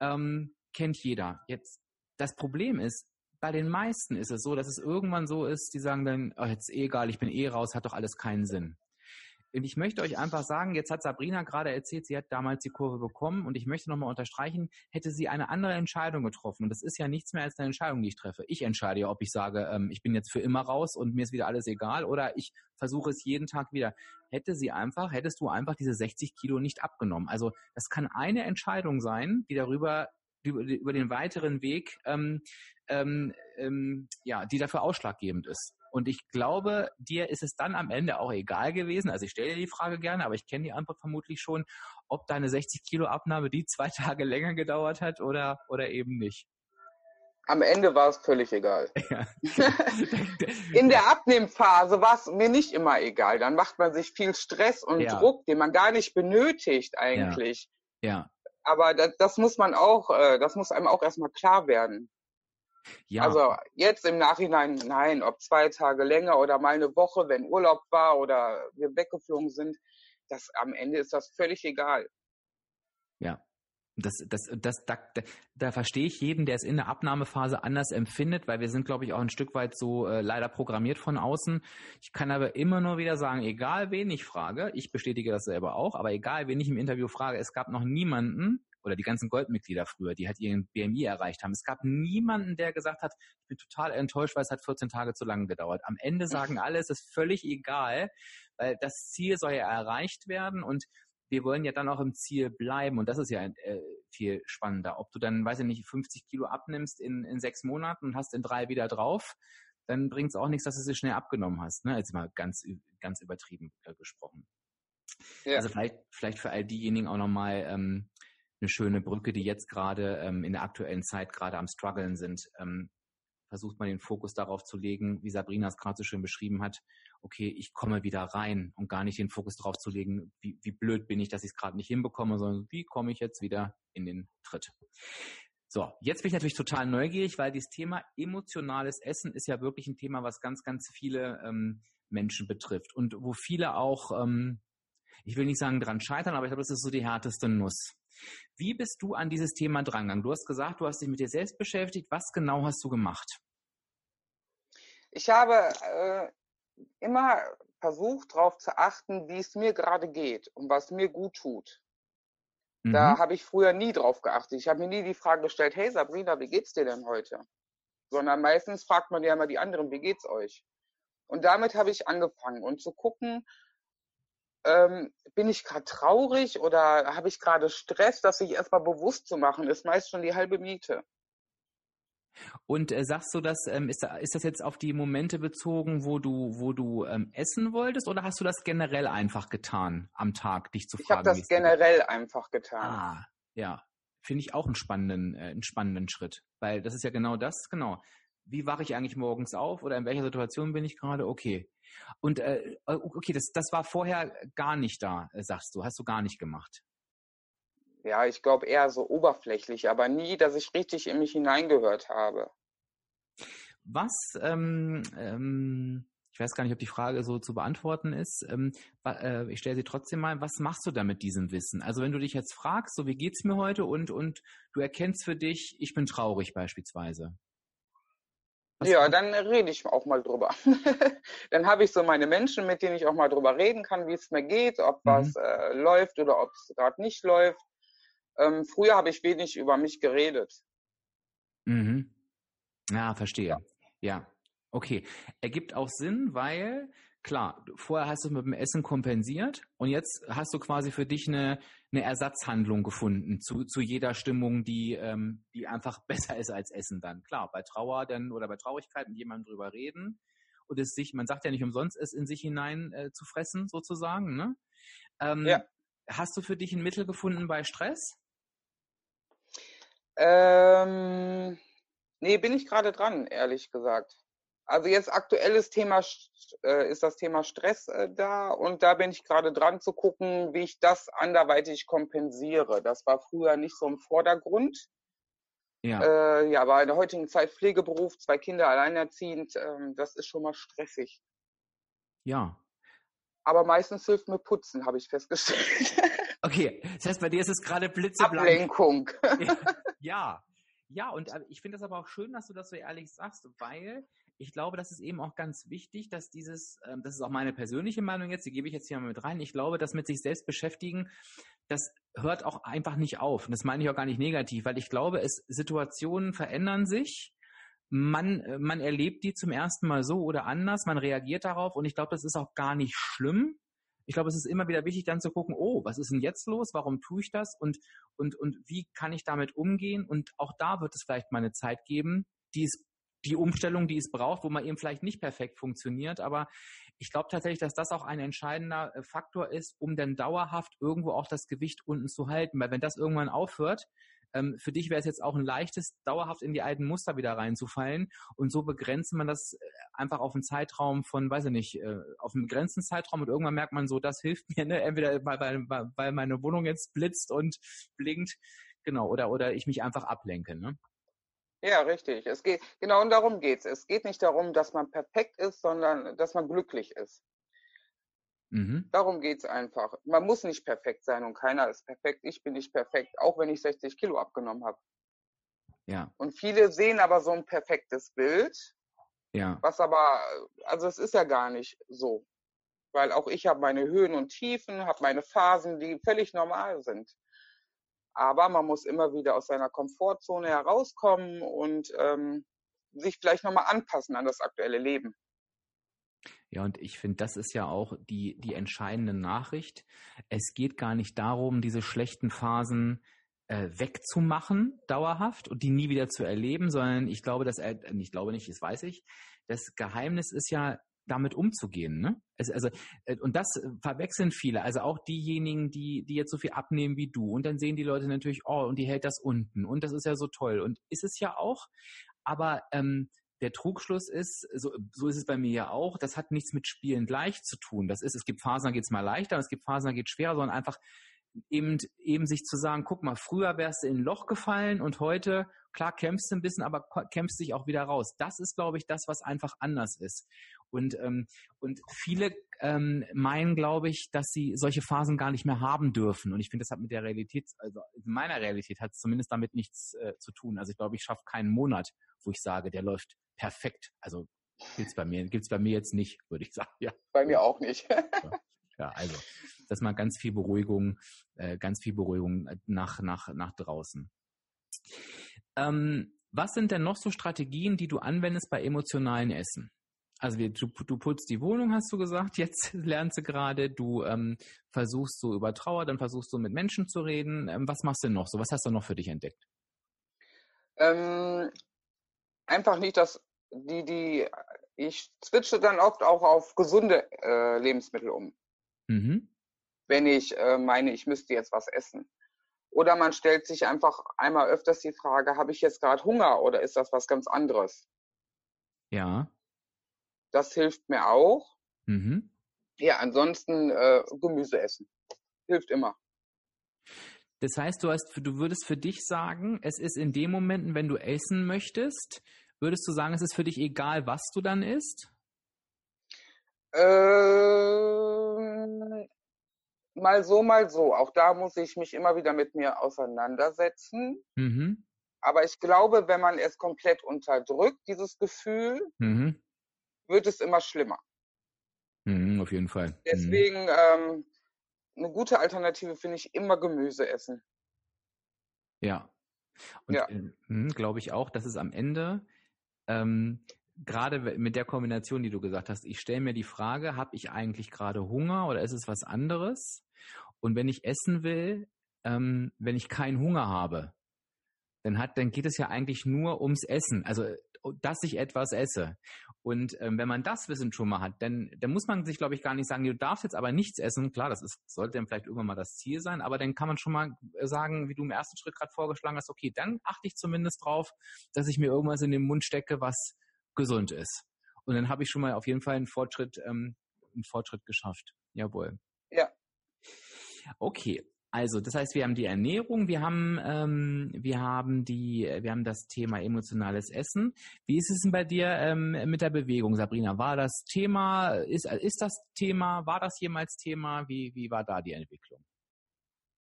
Ähm, kennt jeder. Jetzt, das Problem ist, bei den meisten ist es so, dass es irgendwann so ist, die sagen dann, oh, jetzt eh egal, ich bin eh raus, hat doch alles keinen Sinn. Und ich möchte euch einfach sagen, jetzt hat Sabrina gerade erzählt, sie hat damals die Kurve bekommen und ich möchte nochmal unterstreichen, hätte sie eine andere Entscheidung getroffen. Und das ist ja nichts mehr als eine Entscheidung, die ich treffe. Ich entscheide ja, ob ich sage, ähm, ich bin jetzt für immer raus und mir ist wieder alles egal oder ich versuche es jeden Tag wieder. Hätte sie einfach, hättest du einfach diese 60 Kilo nicht abgenommen. Also das kann eine Entscheidung sein, die darüber über, den weiteren Weg, ähm, ähm, ähm, ja, die dafür ausschlaggebend ist. Und ich glaube, dir ist es dann am Ende auch egal gewesen. Also ich stelle dir die Frage gerne, aber ich kenne die Antwort vermutlich schon, ob deine 60 Kilo Abnahme die zwei Tage länger gedauert hat oder, oder eben nicht. Am Ende war es völlig egal. Ja. In der Abnehmphase war es mir nicht immer egal. Dann macht man sich viel Stress und ja. Druck, den man gar nicht benötigt eigentlich. Ja. ja. Aber das, das, muss man auch, äh, das muss einem auch erstmal klar werden. Ja. Also jetzt im Nachhinein, nein, ob zwei Tage länger oder mal eine Woche, wenn Urlaub war oder wir weggeflogen sind, das am Ende ist das völlig egal. Ja. Das, das, das, da, da, verstehe ich jeden, der es in der Abnahmephase anders empfindet, weil wir sind, glaube ich, auch ein Stück weit so äh, leider programmiert von außen. Ich kann aber immer nur wieder sagen, egal wen ich frage, ich bestätige das selber auch, aber egal wen ich im Interview frage, es gab noch niemanden, oder die ganzen Goldmitglieder früher, die halt ihren BMI erreicht haben. Es gab niemanden, der gesagt hat, ich bin total enttäuscht, weil es hat 14 Tage zu lange gedauert. Am Ende sagen alle, es ist völlig egal, weil das Ziel soll ja erreicht werden und wir wollen ja dann auch im Ziel bleiben und das ist ja äh, viel spannender. Ob du dann, weiß ich nicht, 50 Kilo abnimmst in, in sechs Monaten und hast in drei wieder drauf, dann bringt es auch nichts, dass du sie schnell abgenommen hast. Ne? Jetzt mal ganz, ganz übertrieben äh, gesprochen. Ja. Also vielleicht, vielleicht für all diejenigen auch nochmal, ähm, eine schöne Brücke, die jetzt gerade ähm, in der aktuellen Zeit gerade am struggeln sind. Ähm, versucht man den Fokus darauf zu legen, wie Sabrina es gerade so schön beschrieben hat, okay, ich komme wieder rein und gar nicht den Fokus darauf zu legen, wie, wie blöd bin ich, dass ich es gerade nicht hinbekomme, sondern wie komme ich jetzt wieder in den Tritt. So, jetzt bin ich natürlich total neugierig, weil dieses Thema emotionales Essen ist ja wirklich ein Thema, was ganz, ganz viele ähm, Menschen betrifft und wo viele auch, ähm, ich will nicht sagen dran scheitern, aber ich glaube, das ist so die härteste Nuss. Wie bist du an dieses Thema drangegangen? Du hast gesagt, du hast dich mit dir selbst beschäftigt. Was genau hast du gemacht? Ich habe äh, immer versucht, darauf zu achten, wie es mir gerade geht und was mir gut tut. Mhm. Da habe ich früher nie drauf geachtet. Ich habe mir nie die Frage gestellt, hey Sabrina, wie geht's dir denn heute? Sondern meistens fragt man ja immer die anderen, wie geht's euch? Und damit habe ich angefangen und zu gucken, ähm, bin ich gerade traurig oder habe ich gerade Stress, das sich erstmal bewusst zu machen, ist meist schon die halbe Miete. Und äh, sagst du das, ähm, ist, ist das jetzt auf die Momente bezogen, wo du, wo du ähm, essen wolltest oder hast du das generell einfach getan am Tag, dich zu fragen? Ich habe das generell einfach getan. Ah, ja. Finde ich auch einen spannenden, äh, einen spannenden Schritt. Weil das ist ja genau das, genau. Wie wache ich eigentlich morgens auf oder in welcher Situation bin ich gerade? Okay. Und äh, okay, das, das war vorher gar nicht da, äh, sagst du, hast du gar nicht gemacht. Ja, ich glaube eher so oberflächlich, aber nie, dass ich richtig in mich hineingehört habe. Was, ähm, ähm, ich weiß gar nicht, ob die Frage so zu beantworten ist. Ähm, äh, ich stelle sie trotzdem mal. Was machst du da mit diesem Wissen? Also wenn du dich jetzt fragst, so wie geht's mir heute und und du erkennst für dich, ich bin traurig beispielsweise. Ja, dann rede ich auch mal drüber. dann habe ich so meine Menschen, mit denen ich auch mal drüber reden kann, wie es mir geht, ob mhm. was äh, läuft oder ob es gerade nicht läuft. Ähm, früher habe ich wenig über mich geredet. Mhm. Ja, verstehe. Ja. ja. Okay. Ergibt auch Sinn, weil klar, vorher hast du es mit dem Essen kompensiert und jetzt hast du quasi für dich eine, eine Ersatzhandlung gefunden zu, zu jeder Stimmung, die, ähm, die einfach besser ist als Essen dann. Klar, bei Trauer dann oder bei Traurigkeit mit jemandem drüber reden und es sich, man sagt ja nicht umsonst, es in sich hinein äh, zu fressen sozusagen, ne? Ähm, ja. hast du für dich ein Mittel gefunden bei Stress? Ähm, nee, bin ich gerade dran, ehrlich gesagt. Also jetzt aktuelles Thema äh, ist das Thema Stress äh, da und da bin ich gerade dran zu gucken, wie ich das anderweitig kompensiere. Das war früher nicht so im Vordergrund. Ja. Äh, ja, aber in der heutigen Zeit Pflegeberuf, zwei Kinder alleinerziehend, ähm, das ist schon mal stressig. Ja. Aber meistens hilft mir Putzen, habe ich festgestellt. Okay, das heißt, bei dir ist es gerade blitzeblank. Ablenkung. ja, ja, und äh, ich finde das aber auch schön, dass du das so ehrlich sagst, weil ich glaube, das ist eben auch ganz wichtig, dass dieses, ähm, das ist auch meine persönliche Meinung jetzt, die gebe ich jetzt hier mal mit rein. Ich glaube, dass mit sich selbst beschäftigen, das hört auch einfach nicht auf. Und das meine ich auch gar nicht negativ, weil ich glaube, es, Situationen verändern sich. Man, äh, man erlebt die zum ersten Mal so oder anders, man reagiert darauf und ich glaube, das ist auch gar nicht schlimm. Ich glaube, es ist immer wieder wichtig, dann zu gucken, oh, was ist denn jetzt los? Warum tue ich das? Und, und, und wie kann ich damit umgehen? Und auch da wird es vielleicht mal eine Zeit geben, die es die Umstellung, die es braucht, wo man eben vielleicht nicht perfekt funktioniert. Aber ich glaube tatsächlich, dass das auch ein entscheidender äh, Faktor ist, um dann dauerhaft irgendwo auch das Gewicht unten zu halten. Weil wenn das irgendwann aufhört, ähm, für dich wäre es jetzt auch ein leichtes, dauerhaft in die alten Muster wieder reinzufallen. Und so begrenzt man das äh, einfach auf einen Zeitraum von, weiß ich nicht, äh, auf einen begrenzten Zeitraum und irgendwann merkt man so, das hilft mir, ne? entweder weil, weil, weil meine Wohnung jetzt blitzt und blinkt, genau, oder, oder ich mich einfach ablenke. Ne? Ja, richtig. Es geht, genau und darum geht's. Es geht nicht darum, dass man perfekt ist, sondern dass man glücklich ist. Mhm. Darum geht's einfach. Man muss nicht perfekt sein und keiner ist perfekt. Ich bin nicht perfekt, auch wenn ich 60 Kilo abgenommen habe. Ja. Und viele sehen aber so ein perfektes Bild. Ja. Was aber, also es ist ja gar nicht so. Weil auch ich habe meine Höhen und Tiefen, habe meine Phasen, die völlig normal sind. Aber man muss immer wieder aus seiner Komfortzone herauskommen und ähm, sich vielleicht nochmal anpassen an das aktuelle Leben. Ja, und ich finde, das ist ja auch die, die entscheidende Nachricht. Es geht gar nicht darum, diese schlechten Phasen äh, wegzumachen, dauerhaft und die nie wieder zu erleben, sondern ich glaube, dass, äh, ich glaube nicht, das weiß ich, das Geheimnis ist ja, damit umzugehen. Ne? Also, äh, und das verwechseln viele, also auch diejenigen, die, die jetzt so viel abnehmen wie du. Und dann sehen die Leute natürlich, oh, und die hält das unten und das ist ja so toll. Und ist es ja auch, aber ähm, der Trugschluss ist, so, so ist es bei mir ja auch, das hat nichts mit Spielen gleich zu tun. Das ist, es gibt Phasen, da geht es mal leichter, es gibt Phasen, da geht es schwerer, sondern einfach eben, eben sich zu sagen, guck mal, früher wärst du in ein Loch gefallen und heute, klar, kämpfst du ein bisschen, aber kämpfst dich auch wieder raus. Das ist, glaube ich, das, was einfach anders ist. Und, ähm, und viele ähm, meinen, glaube ich, dass sie solche Phasen gar nicht mehr haben dürfen. Und ich finde, das hat mit der Realität, also in meiner Realität hat es zumindest damit nichts äh, zu tun. Also ich glaube, ich schaffe keinen Monat, wo ich sage, der läuft perfekt. Also gibt's bei mir, gibt's bei mir jetzt nicht, würde ich sagen. Ja. Bei mir auch nicht. ja, also das mal ganz viel Beruhigung, äh, ganz viel Beruhigung nach nach nach draußen. Ähm, was sind denn noch so Strategien, die du anwendest bei emotionalen Essen? Also du, du putzt die Wohnung, hast du gesagt, jetzt lernst du gerade, du ähm, versuchst so über Trauer, dann versuchst du mit Menschen zu reden. Ähm, was machst du noch so? Was hast du noch für dich entdeckt? Ähm, einfach nicht, dass die, die, ich switche dann oft auch auf gesunde äh, Lebensmittel um. Mhm. Wenn ich äh, meine, ich müsste jetzt was essen. Oder man stellt sich einfach einmal öfters die Frage, habe ich jetzt gerade Hunger oder ist das was ganz anderes? Ja. Das hilft mir auch. Mhm. Ja, ansonsten äh, Gemüse essen. Hilft immer. Das heißt, du hast, du würdest für dich sagen, es ist in den Momenten, wenn du essen möchtest, würdest du sagen, es ist für dich egal, was du dann isst? Ähm, mal so, mal so. Auch da muss ich mich immer wieder mit mir auseinandersetzen. Mhm. Aber ich glaube, wenn man es komplett unterdrückt, dieses Gefühl, mhm wird es immer schlimmer. Mhm, auf jeden Fall. Mhm. Deswegen mhm. ähm, eine gute Alternative finde ich immer Gemüse essen. Ja. Und ja. äh, hm, glaube ich auch, dass es am Ende ähm, gerade mit der Kombination, die du gesagt hast, ich stelle mir die Frage, habe ich eigentlich gerade Hunger oder ist es was anderes? Und wenn ich essen will, ähm, wenn ich keinen Hunger habe, dann hat, dann geht es ja eigentlich nur ums Essen. Also dass ich etwas esse. Und ähm, wenn man das Wissen schon mal hat, dann, dann muss man sich, glaube ich, gar nicht sagen, du darfst jetzt aber nichts essen. Klar, das ist, sollte dann vielleicht irgendwann mal das Ziel sein, aber dann kann man schon mal sagen, wie du im ersten Schritt gerade vorgeschlagen hast, okay, dann achte ich zumindest drauf, dass ich mir irgendwas in den Mund stecke, was gesund ist. Und dann habe ich schon mal auf jeden Fall einen Fortschritt, ähm, einen Fortschritt geschafft. Jawohl. Ja. Okay. Also, das heißt, wir haben die Ernährung, wir haben, ähm, wir haben die, wir haben das Thema emotionales Essen. Wie ist es denn bei dir ähm, mit der Bewegung, Sabrina? War das Thema, ist, ist das Thema, war das jemals Thema? Wie, wie war da die Entwicklung?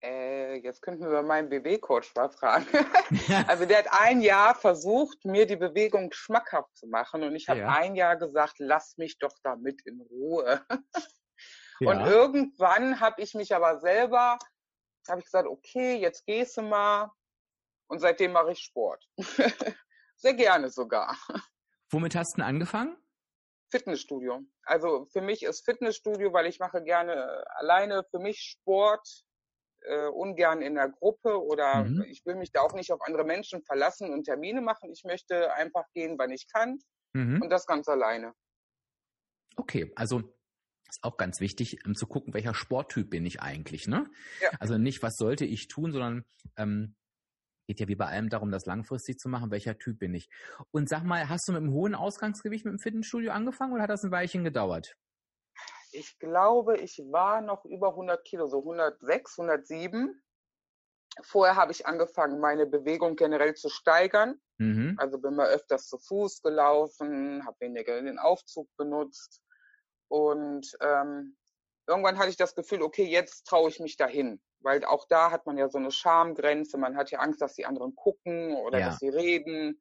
Äh, jetzt könnten wir meinen BB-Coach mal fragen. also der hat ein Jahr versucht, mir die Bewegung schmackhaft zu machen und ich habe ja. ein Jahr gesagt, lass mich doch damit in Ruhe. ja. Und irgendwann habe ich mich aber selber habe ich gesagt, okay, jetzt gehst du mal. Und seitdem mache ich Sport. Sehr gerne sogar. Womit hast du denn angefangen? Fitnessstudio. Also für mich ist Fitnessstudio, weil ich mache gerne alleine für mich Sport, äh, ungern in der Gruppe oder mhm. ich will mich da auch nicht auf andere Menschen verlassen und Termine machen. Ich möchte einfach gehen, wann ich kann mhm. und das ganz alleine. Okay, also ist auch ganz wichtig, um zu gucken, welcher Sporttyp bin ich eigentlich. Ne? Ja. Also nicht, was sollte ich tun, sondern ähm, geht ja wie bei allem darum, das langfristig zu machen, welcher Typ bin ich. Und sag mal, hast du mit einem hohen Ausgangsgewicht mit dem Fitnessstudio angefangen oder hat das ein Weilchen gedauert? Ich glaube, ich war noch über 100 Kilo, so 106, 107. Vorher habe ich angefangen, meine Bewegung generell zu steigern. Mhm. Also bin mal öfters zu Fuß gelaufen, habe weniger den Aufzug benutzt und ähm, irgendwann hatte ich das Gefühl, okay, jetzt traue ich mich dahin. Weil auch da hat man ja so eine Schamgrenze. Man hat ja Angst, dass die anderen gucken oder ja. dass sie reden.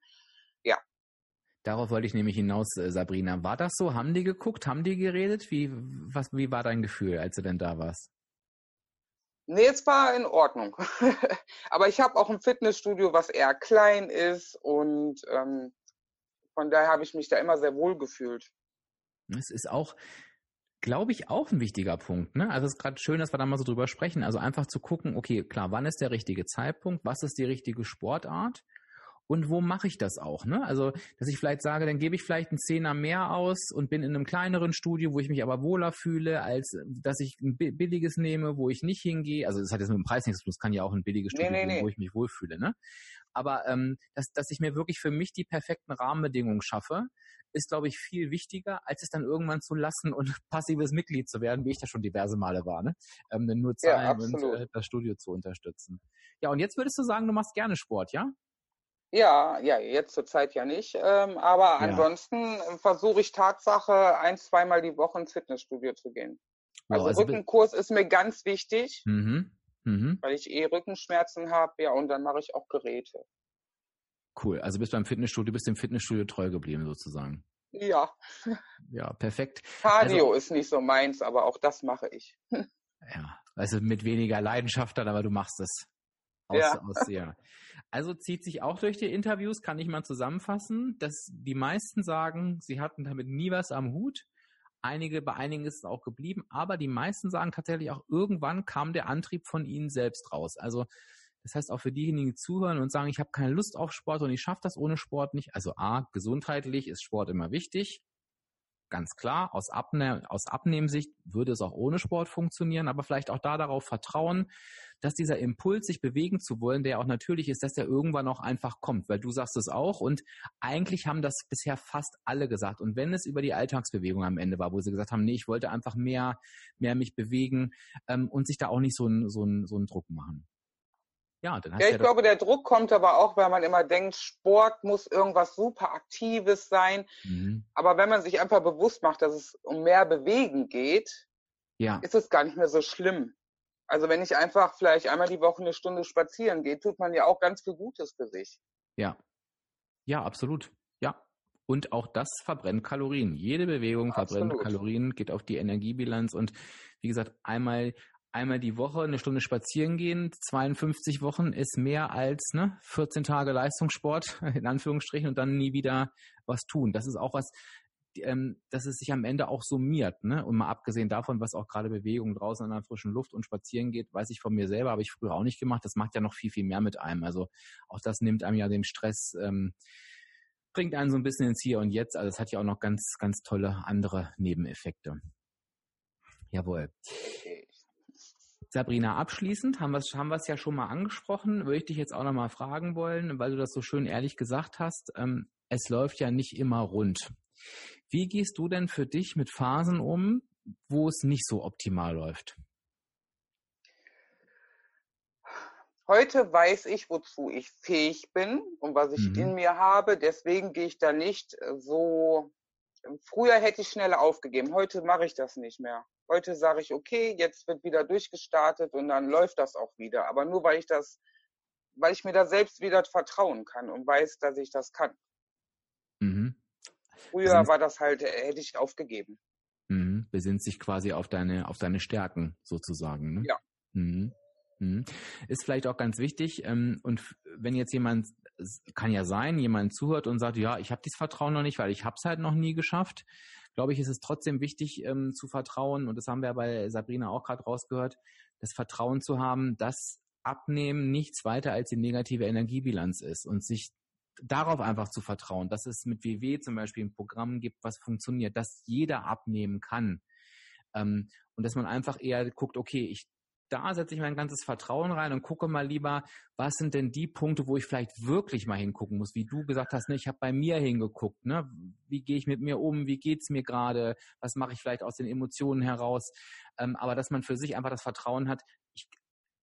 Darauf wollte ich nämlich hinaus, äh, Sabrina. War das so? Haben die geguckt? Haben die geredet? Wie, was, wie war dein Gefühl, als du denn da warst? Nee, es war in Ordnung. Aber ich habe auch ein Fitnessstudio, was eher klein ist und ähm, von daher habe ich mich da immer sehr wohl gefühlt. Es ist auch, glaube ich, auch ein wichtiger Punkt. Ne? Also es ist gerade schön, dass wir da mal so drüber sprechen. Also einfach zu gucken, okay, klar, wann ist der richtige Zeitpunkt? Was ist die richtige Sportart? Und wo mache ich das auch? Ne? Also, dass ich vielleicht sage, dann gebe ich vielleicht einen Zehner mehr aus und bin in einem kleineren Studio, wo ich mich aber wohler fühle, als dass ich ein billiges nehme, wo ich nicht hingehe. Also das hat jetzt mit dem Preis nichts zu tun, es kann ja auch ein billiges Studio nee, nee, nee. wo ich mich wohlfühle. Ne? Aber ähm, dass, dass ich mir wirklich für mich die perfekten Rahmenbedingungen schaffe, ist, glaube ich, viel wichtiger, als es dann irgendwann zu lassen und passives Mitglied zu werden, wie ich das schon diverse Male war, ne? Ähm, nur zahlen ja, und äh, das Studio zu unterstützen. Ja, und jetzt würdest du sagen, du machst gerne Sport, ja? Ja, ja, jetzt zur Zeit ja nicht. Ähm, aber ja. ansonsten versuche ich Tatsache ein, zweimal die Woche ins Fitnessstudio zu gehen. Also, also Rückenkurs ist mir ganz wichtig, mhm. Mhm. weil ich eh Rückenschmerzen habe, ja, und dann mache ich auch Geräte. Cool. Also bist du beim Fitnessstudio, bist dem Fitnessstudio treu geblieben sozusagen. Ja. Ja, perfekt. Cardio also, ist nicht so meins, aber auch das mache ich. Ja, also mit weniger Leidenschaft dann, aber du machst es. Aus, ja. Aus, ja. Also zieht sich auch durch die Interviews, kann ich mal zusammenfassen, dass die meisten sagen, sie hatten damit nie was am Hut. Einige, bei einigen ist es auch geblieben, aber die meisten sagen tatsächlich auch, irgendwann kam der Antrieb von ihnen selbst raus. Also das heißt auch für diejenigen, die zuhören und sagen, ich habe keine Lust auf Sport und ich schaffe das ohne Sport nicht. Also A, gesundheitlich ist Sport immer wichtig. Ganz klar, aus, Abne aus Abnehmsicht würde es auch ohne Sport funktionieren, aber vielleicht auch da darauf vertrauen, dass dieser Impuls, sich bewegen zu wollen, der auch natürlich ist, dass der irgendwann auch einfach kommt, weil du sagst es auch und eigentlich haben das bisher fast alle gesagt. Und wenn es über die Alltagsbewegung am Ende war, wo sie gesagt haben, nee, ich wollte einfach mehr, mehr mich bewegen ähm, und sich da auch nicht so einen so so einen Druck machen. Ja, dann hast ja, ich ja glaube, der Druck kommt aber auch, weil man immer denkt, Sport muss irgendwas super Aktives sein. Mhm. Aber wenn man sich einfach bewusst macht, dass es um mehr Bewegen geht, ja. ist es gar nicht mehr so schlimm. Also wenn ich einfach vielleicht einmal die Woche eine Stunde spazieren gehe, tut man ja auch ganz viel Gutes für sich. Ja. Ja, absolut. Ja. Und auch das verbrennt Kalorien. Jede Bewegung verbrennt absolut. Kalorien, geht auf die Energiebilanz und wie gesagt, einmal einmal die Woche eine Stunde spazieren gehen, 52 Wochen ist mehr als ne, 14 Tage Leistungssport, in Anführungsstrichen, und dann nie wieder was tun. Das ist auch was, ähm, dass es sich am Ende auch summiert. Ne? Und mal abgesehen davon, was auch gerade Bewegung draußen an der frischen Luft und spazieren geht, weiß ich von mir selber, habe ich früher auch nicht gemacht. Das macht ja noch viel, viel mehr mit einem. Also auch das nimmt einem ja den Stress. Ähm, bringt einen so ein bisschen ins Hier und Jetzt. Also es hat ja auch noch ganz, ganz tolle andere Nebeneffekte. Jawohl. Sabrina, abschließend haben wir es haben ja schon mal angesprochen, würde ich dich jetzt auch noch mal fragen wollen, weil du das so schön ehrlich gesagt hast. Ähm, es läuft ja nicht immer rund. Wie gehst du denn für dich mit Phasen um, wo es nicht so optimal läuft? Heute weiß ich, wozu ich fähig bin und was ich mhm. in mir habe. Deswegen gehe ich da nicht äh, so. Früher hätte ich schneller aufgegeben. Heute mache ich das nicht mehr. Heute sage ich, okay, jetzt wird wieder durchgestartet und dann läuft das auch wieder. Aber nur weil ich das, weil ich mir da selbst wieder vertrauen kann und weiß, dass ich das kann. Mhm. Früher war das halt, äh, hätte ich aufgegeben. Mhm. Besinnt sich quasi auf deine, auf deine Stärken sozusagen. Ne? Ja. Mhm. Mhm. Ist vielleicht auch ganz wichtig. Ähm, und wenn jetzt jemand, kann ja sein, jemand zuhört und sagt, ja, ich habe dieses Vertrauen noch nicht, weil ich habe es halt noch nie geschafft, glaube ich, ist es trotzdem wichtig ähm, zu vertrauen. Und das haben wir bei Sabrina auch gerade rausgehört, das Vertrauen zu haben, dass Abnehmen nichts weiter als die negative Energiebilanz ist und sich darauf einfach zu vertrauen, dass es mit WW zum Beispiel ein Programm gibt, was funktioniert, dass jeder abnehmen kann. Ähm, und dass man einfach eher guckt, okay, ich da setze ich mein ganzes Vertrauen rein und gucke mal lieber, was sind denn die Punkte, wo ich vielleicht wirklich mal hingucken muss, wie du gesagt hast, ne, ich habe bei mir hingeguckt, ne, wie gehe ich mit mir um, wie geht's mir gerade, was mache ich vielleicht aus den Emotionen heraus, ähm, aber dass man für sich einfach das Vertrauen hat, ich,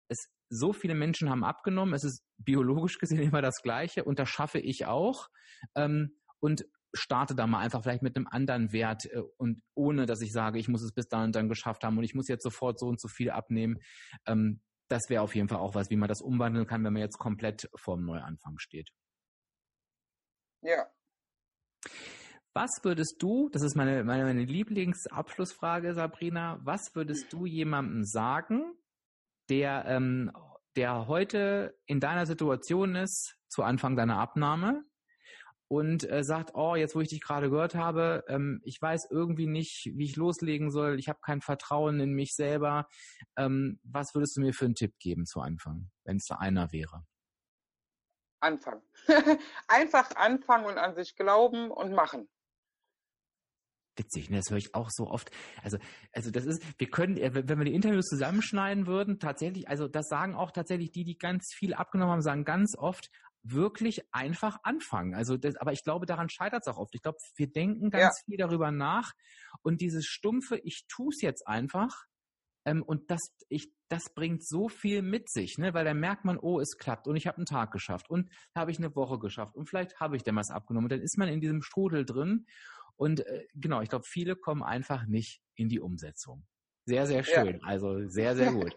es, so viele Menschen haben abgenommen, es ist biologisch gesehen immer das Gleiche und das schaffe ich auch. Ähm, und starte da mal einfach vielleicht mit einem anderen Wert äh, und ohne, dass ich sage, ich muss es bis dahin dann geschafft haben und ich muss jetzt sofort so und so viel abnehmen. Ähm, das wäre auf jeden Fall auch was, wie man das umwandeln kann, wenn man jetzt komplett vorm Neuanfang steht. Ja. Was würdest du, das ist meine, meine, meine Lieblingsabschlussfrage, Sabrina, was würdest du jemandem sagen, der, ähm, der heute in deiner Situation ist, zu Anfang deiner Abnahme, und äh, sagt, oh, jetzt wo ich dich gerade gehört habe, ähm, ich weiß irgendwie nicht, wie ich loslegen soll, ich habe kein Vertrauen in mich selber. Ähm, was würdest du mir für einen Tipp geben zu Anfang, wenn es da einer wäre? Anfangen. Einfach anfangen und an sich glauben und machen witzig, ne? Das höre ich auch so oft. Also, also das ist, wir können, äh, wenn wir die Interviews zusammenschneiden würden, tatsächlich, also das sagen auch tatsächlich die, die ganz viel abgenommen haben, sagen ganz oft, wirklich einfach anfangen. Also, das, aber ich glaube, daran scheitert es auch oft. Ich glaube, wir denken ganz ja. viel darüber nach und dieses stumpfe, ich tue es jetzt einfach, ähm, und das, ich, das bringt so viel mit sich, ne? weil dann merkt man, oh, es klappt und ich habe einen Tag geschafft und habe ich eine Woche geschafft und vielleicht habe ich dann was abgenommen. Und dann ist man in diesem Strudel drin und äh, genau, ich glaube, viele kommen einfach nicht in die Umsetzung. Sehr, sehr schön. Ja. Also sehr, sehr gut.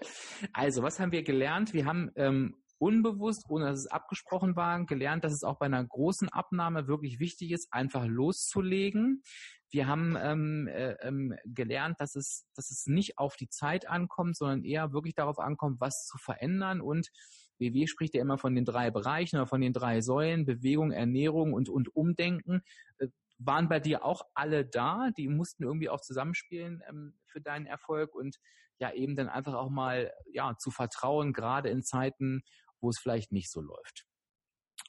Also, was haben wir gelernt? Wir haben ähm, unbewusst, ohne dass es abgesprochen war, gelernt, dass es auch bei einer großen Abnahme wirklich wichtig ist, einfach loszulegen. Wir haben ähm, äh, ähm, gelernt, dass es, dass es nicht auf die Zeit ankommt, sondern eher wirklich darauf ankommt, was zu verändern. Und WW spricht ja immer von den drei Bereichen oder von den drei Säulen, Bewegung, Ernährung und, und Umdenken. Äh, waren bei dir auch alle da? Die mussten irgendwie auch zusammenspielen ähm, für deinen Erfolg und ja eben dann einfach auch mal ja zu vertrauen, gerade in Zeiten, wo es vielleicht nicht so läuft.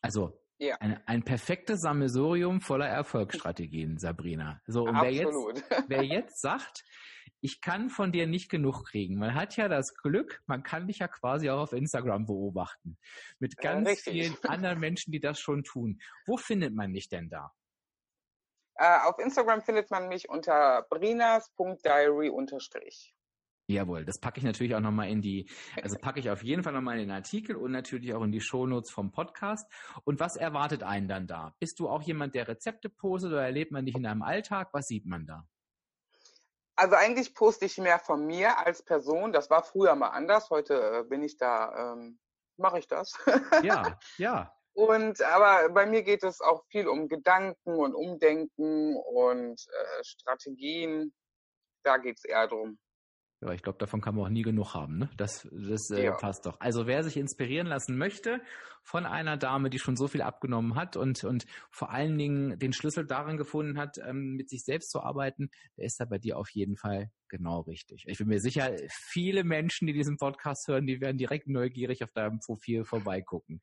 Also ja. ein, ein perfektes Sammelsurium voller Erfolgsstrategien, Sabrina. So, und wer jetzt, wer jetzt sagt, ich kann von dir nicht genug kriegen. Man hat ja das Glück, man kann dich ja quasi auch auf Instagram beobachten. Mit ganz ja, vielen anderen Menschen, die das schon tun. Wo findet man dich denn da? Äh, auf Instagram findet man mich unter brinas.diary Jawohl, das packe ich natürlich auch nochmal in die, also packe ich auf jeden Fall nochmal in den Artikel und natürlich auch in die Shownotes vom Podcast. Und was erwartet einen dann da? Bist du auch jemand, der Rezepte postet oder erlebt man dich in deinem Alltag? Was sieht man da? Also eigentlich poste ich mehr von mir als Person. Das war früher mal anders. Heute äh, bin ich da, ähm, mache ich das. Ja, ja. Und aber bei mir geht es auch viel um Gedanken und Umdenken und äh, Strategien. Da geht es eher drum. Ja, ich glaube, davon kann man auch nie genug haben. Ne? Das, das äh, ja. passt doch. Also wer sich inspirieren lassen möchte von einer Dame, die schon so viel abgenommen hat und, und vor allen Dingen den Schlüssel darin gefunden hat, ähm, mit sich selbst zu arbeiten, der ist da bei dir auf jeden Fall genau richtig. Ich bin mir sicher, viele Menschen, die diesen Podcast hören, die werden direkt neugierig auf deinem Profil vorbeigucken.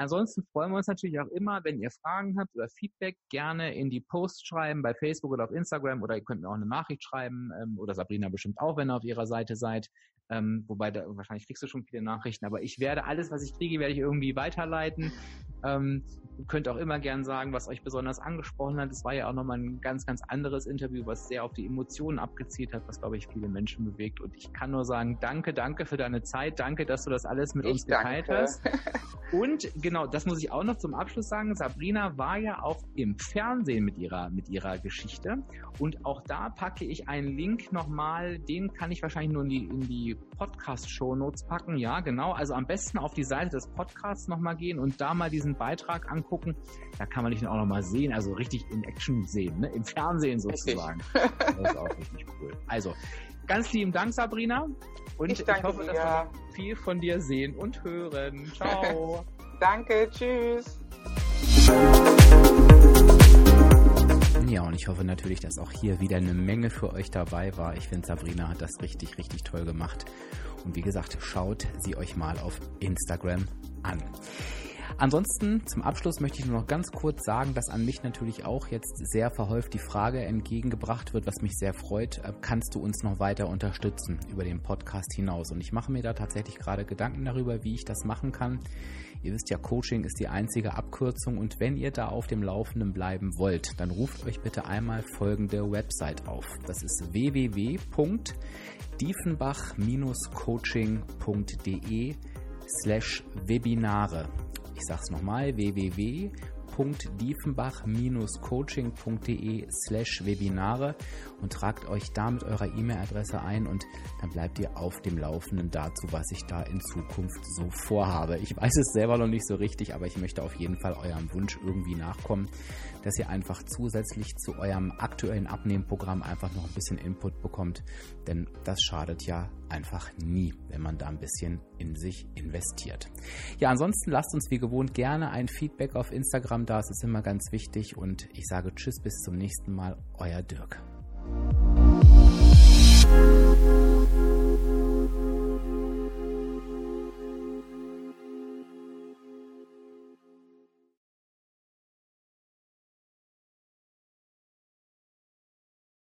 Ansonsten freuen wir uns natürlich auch immer, wenn ihr Fragen habt oder Feedback, gerne in die Posts schreiben bei Facebook oder auf Instagram oder ihr könnt mir auch eine Nachricht schreiben ähm, oder Sabrina bestimmt auch, wenn ihr auf ihrer Seite seid. Ähm, wobei da, wahrscheinlich kriegst du schon viele Nachrichten, aber ich werde alles, was ich kriege, werde ich irgendwie weiterleiten. Ähm, ihr könnt auch immer gern sagen, was euch besonders angesprochen hat. Es war ja auch nochmal ein ganz, ganz anderes Interview, was sehr auf die Emotionen abgezielt hat, was, glaube ich, viele Menschen bewegt. Und ich kann nur sagen, danke, danke für deine Zeit. Danke, dass du das alles mit ich uns geteilt danke. hast. Und genau, das muss ich auch noch zum Abschluss sagen. Sabrina war ja auch im Fernsehen mit ihrer, mit ihrer Geschichte. Und auch da packe ich einen Link nochmal. Den kann ich wahrscheinlich nur in die, in die Podcast-Show-Notes packen. Ja, genau. Also am besten auf die Seite des Podcasts nochmal gehen und da mal diesen Beitrag angucken. Da kann man dich auch nochmal sehen, also richtig in Action sehen, ne? im Fernsehen sozusagen. das ist auch richtig cool. Also, ganz lieben Dank, Sabrina. Und ich, ich hoffe, dir. dass wir viel von dir sehen und hören. Ciao. Danke, tschüss. Ja, und ich hoffe natürlich, dass auch hier wieder eine Menge für euch dabei war. Ich finde, Sabrina hat das richtig, richtig toll gemacht. Und wie gesagt, schaut sie euch mal auf Instagram an. Ansonsten zum Abschluss möchte ich nur noch ganz kurz sagen, dass an mich natürlich auch jetzt sehr verhäuft die Frage entgegengebracht wird, was mich sehr freut, äh, kannst du uns noch weiter unterstützen über den Podcast hinaus? Und ich mache mir da tatsächlich gerade Gedanken darüber, wie ich das machen kann. Ihr wisst ja, Coaching ist die einzige Abkürzung und wenn ihr da auf dem Laufenden bleiben wollt, dann ruft euch bitte einmal folgende Website auf. Das ist www.diefenbach-coaching.de slash Webinare. Ich sag's nochmal, www www.diefenbach-coaching.de slash Webinare und tragt euch da mit eurer E-Mail-Adresse ein und dann bleibt ihr auf dem Laufenden dazu, was ich da in Zukunft so vorhabe. Ich weiß es selber noch nicht so richtig, aber ich möchte auf jeden Fall eurem Wunsch irgendwie nachkommen, dass ihr einfach zusätzlich zu eurem aktuellen Abnehmprogramm einfach noch ein bisschen Input bekommt, denn das schadet ja einfach nie, wenn man da ein bisschen in sich investiert. Ja, ansonsten lasst uns wie gewohnt gerne ein Feedback auf Instagram da, es ist immer ganz wichtig und ich sage Tschüss bis zum nächsten Mal, euer Dirk.